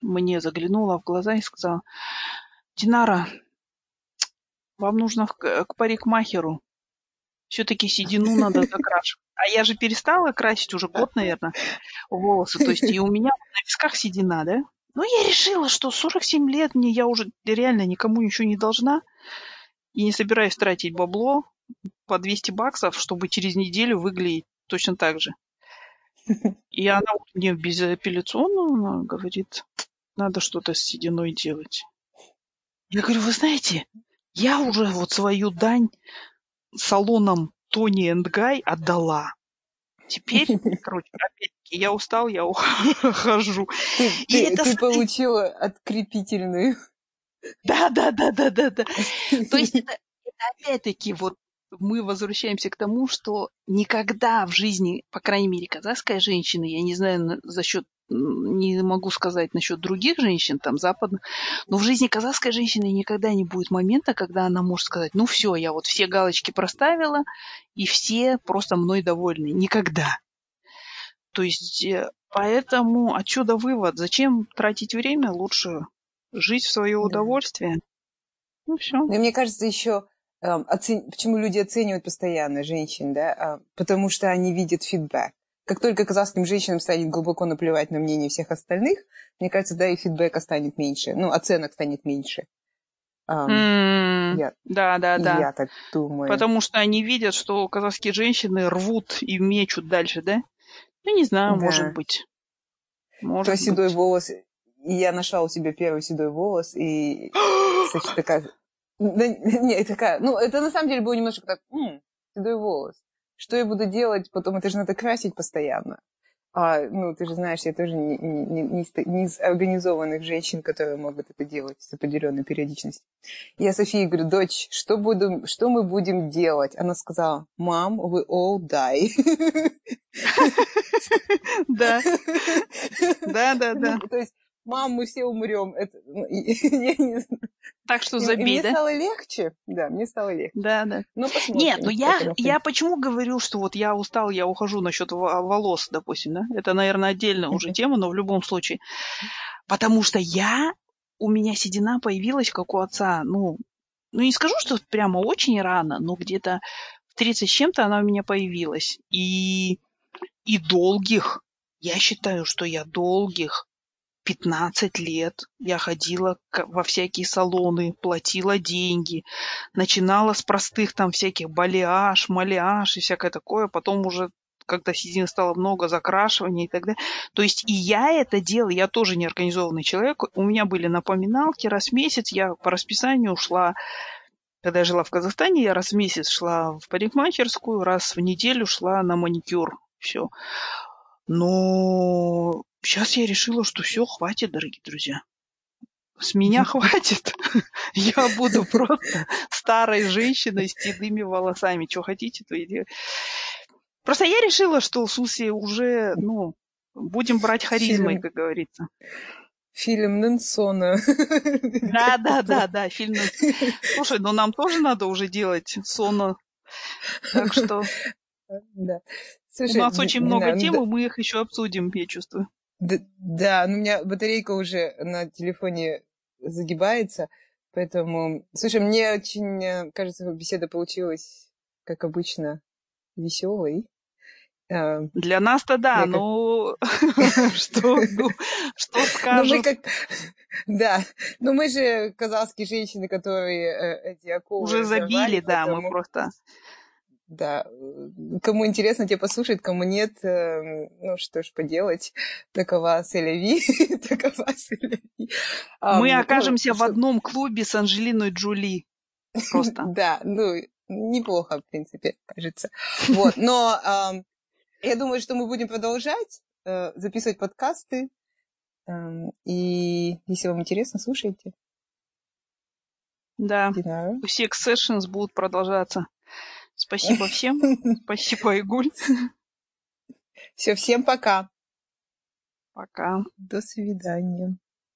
мне заглянула в глаза и сказала, Динара, вам нужно к парикмахеру. Все-таки седину надо закрашивать. А я же перестала красить уже год, наверное, волосы. То есть и у меня на висках седина, да? Ну, я решила, что 47 лет мне я уже реально никому ничего не должна. И не собираюсь тратить бабло по 200 баксов, чтобы через неделю выглядеть точно так же. И она мне безапелляционно говорит, надо что-то с сединой делать. Я говорю, вы знаете, я уже вот свою дань салонам Тони энд Гай отдала. Теперь, короче, опять-таки, я устал, я ухожу. Ты, И ты, это... ты получила открепительную. Да, да, да, да, да, да. То есть это, это опять-таки вот мы возвращаемся к тому, что никогда в жизни, по крайней мере, казахская женщина, я не знаю за счет не могу сказать насчет других женщин, там, западных, но в жизни казахской женщины никогда не будет момента, когда она может сказать, ну все, я вот все галочки проставила, и все просто мной довольны. Никогда. То есть, э, поэтому отсюда вывод, зачем тратить время, лучше жить в свое удовольствие. Да. Ну все. И мне кажется, еще э, оцен... почему люди оценивают постоянно женщин, да, а, потому что они видят фидбэк как только казахским женщинам станет глубоко наплевать на мнение всех остальных, мне кажется, да, и фидбэка станет меньше, ну, оценок станет меньше. Um, mm, я, да, да, да. Я так думаю. Потому что они видят, что казахские женщины рвут и мечут дальше, да? Ну, не знаю, да. может быть. Может То седой волос. Я нашла у себя первый седой волос, и, кстати, такая... Да, не, такая... Ну, это на самом деле было немножко так... М, седой волос что я буду делать потом? Это же надо красить постоянно. А, ну, ты же знаешь, я тоже не, не, не, не из организованных женщин, которые могут это делать с определенной периодичностью. Я Софии говорю, дочь, что, буду, что мы будем делать? Она сказала, мам, we all die. Да. Да, да, да. То есть мам, мы все умрем. Это, ну, я не знаю. Так что забей, мне да? Стало легче. Да, мне стало легче. Да, да. Ну. Нет, ну я, я почему говорю, что вот я устал, я ухожу насчет волос, допустим, да? Это, наверное, отдельная уже тема, но в любом случае. Потому что я, у меня седина появилась, как у отца, ну, ну не скажу, что прямо очень рано, но где-то в 30 с чем-то она у меня появилась. И, и долгих, я считаю, что я долгих 15 лет я ходила во всякие салоны, платила деньги, начинала с простых там всяких балиаж, малиаж и всякое такое, потом уже когда седины стало много, закрашивания и так далее. То есть и я это делала, я тоже неорганизованный человек, у меня были напоминалки раз в месяц, я по расписанию ушла когда я жила в Казахстане, я раз в месяц шла в парикмахерскую, раз в неделю шла на маникюр. Все. Но Сейчас я решила, что все, хватит, дорогие друзья. С меня хватит. Я буду просто старой женщиной с седыми волосами. Что хотите, то и Просто я решила, что смысле уже, ну, будем брать харизмой, как говорится. Фильм Нэнсона. Да, да, да, да, фильм. Слушай, ну нам тоже надо уже делать Сона. Так что Да. у Слушай, нас д- очень много тем, и мы их еще обсудим, я чувствую. Д- да, ну у меня батарейка уже на телефоне загибается, поэтому... Слушай, мне очень, э, кажется, беседа получилась, как обычно, веселой. А, Для нас-то да, но что, ну, что Ну, мы скажут? как... Да, но мы же казахские женщины, которые э, эти акулы Уже забили, да, мы просто... да, кому интересно, те послушают, кому нет, э, ну что ж поделать, такова Селеви, такова Селеви. Мы окажемся в одном клубе с Анджелиной Джоли. Просто. Да, ну, неплохо, в принципе, кажется. Вот, но ам, я думаю, что мы будем продолжать э, записывать подкасты, Эм, и если вам интересно, слушайте. Да. Знаю. Sex Sessions будут продолжаться. Спасибо всем. Спасибо, Игуль. Все, всем пока. Пока. До свидания.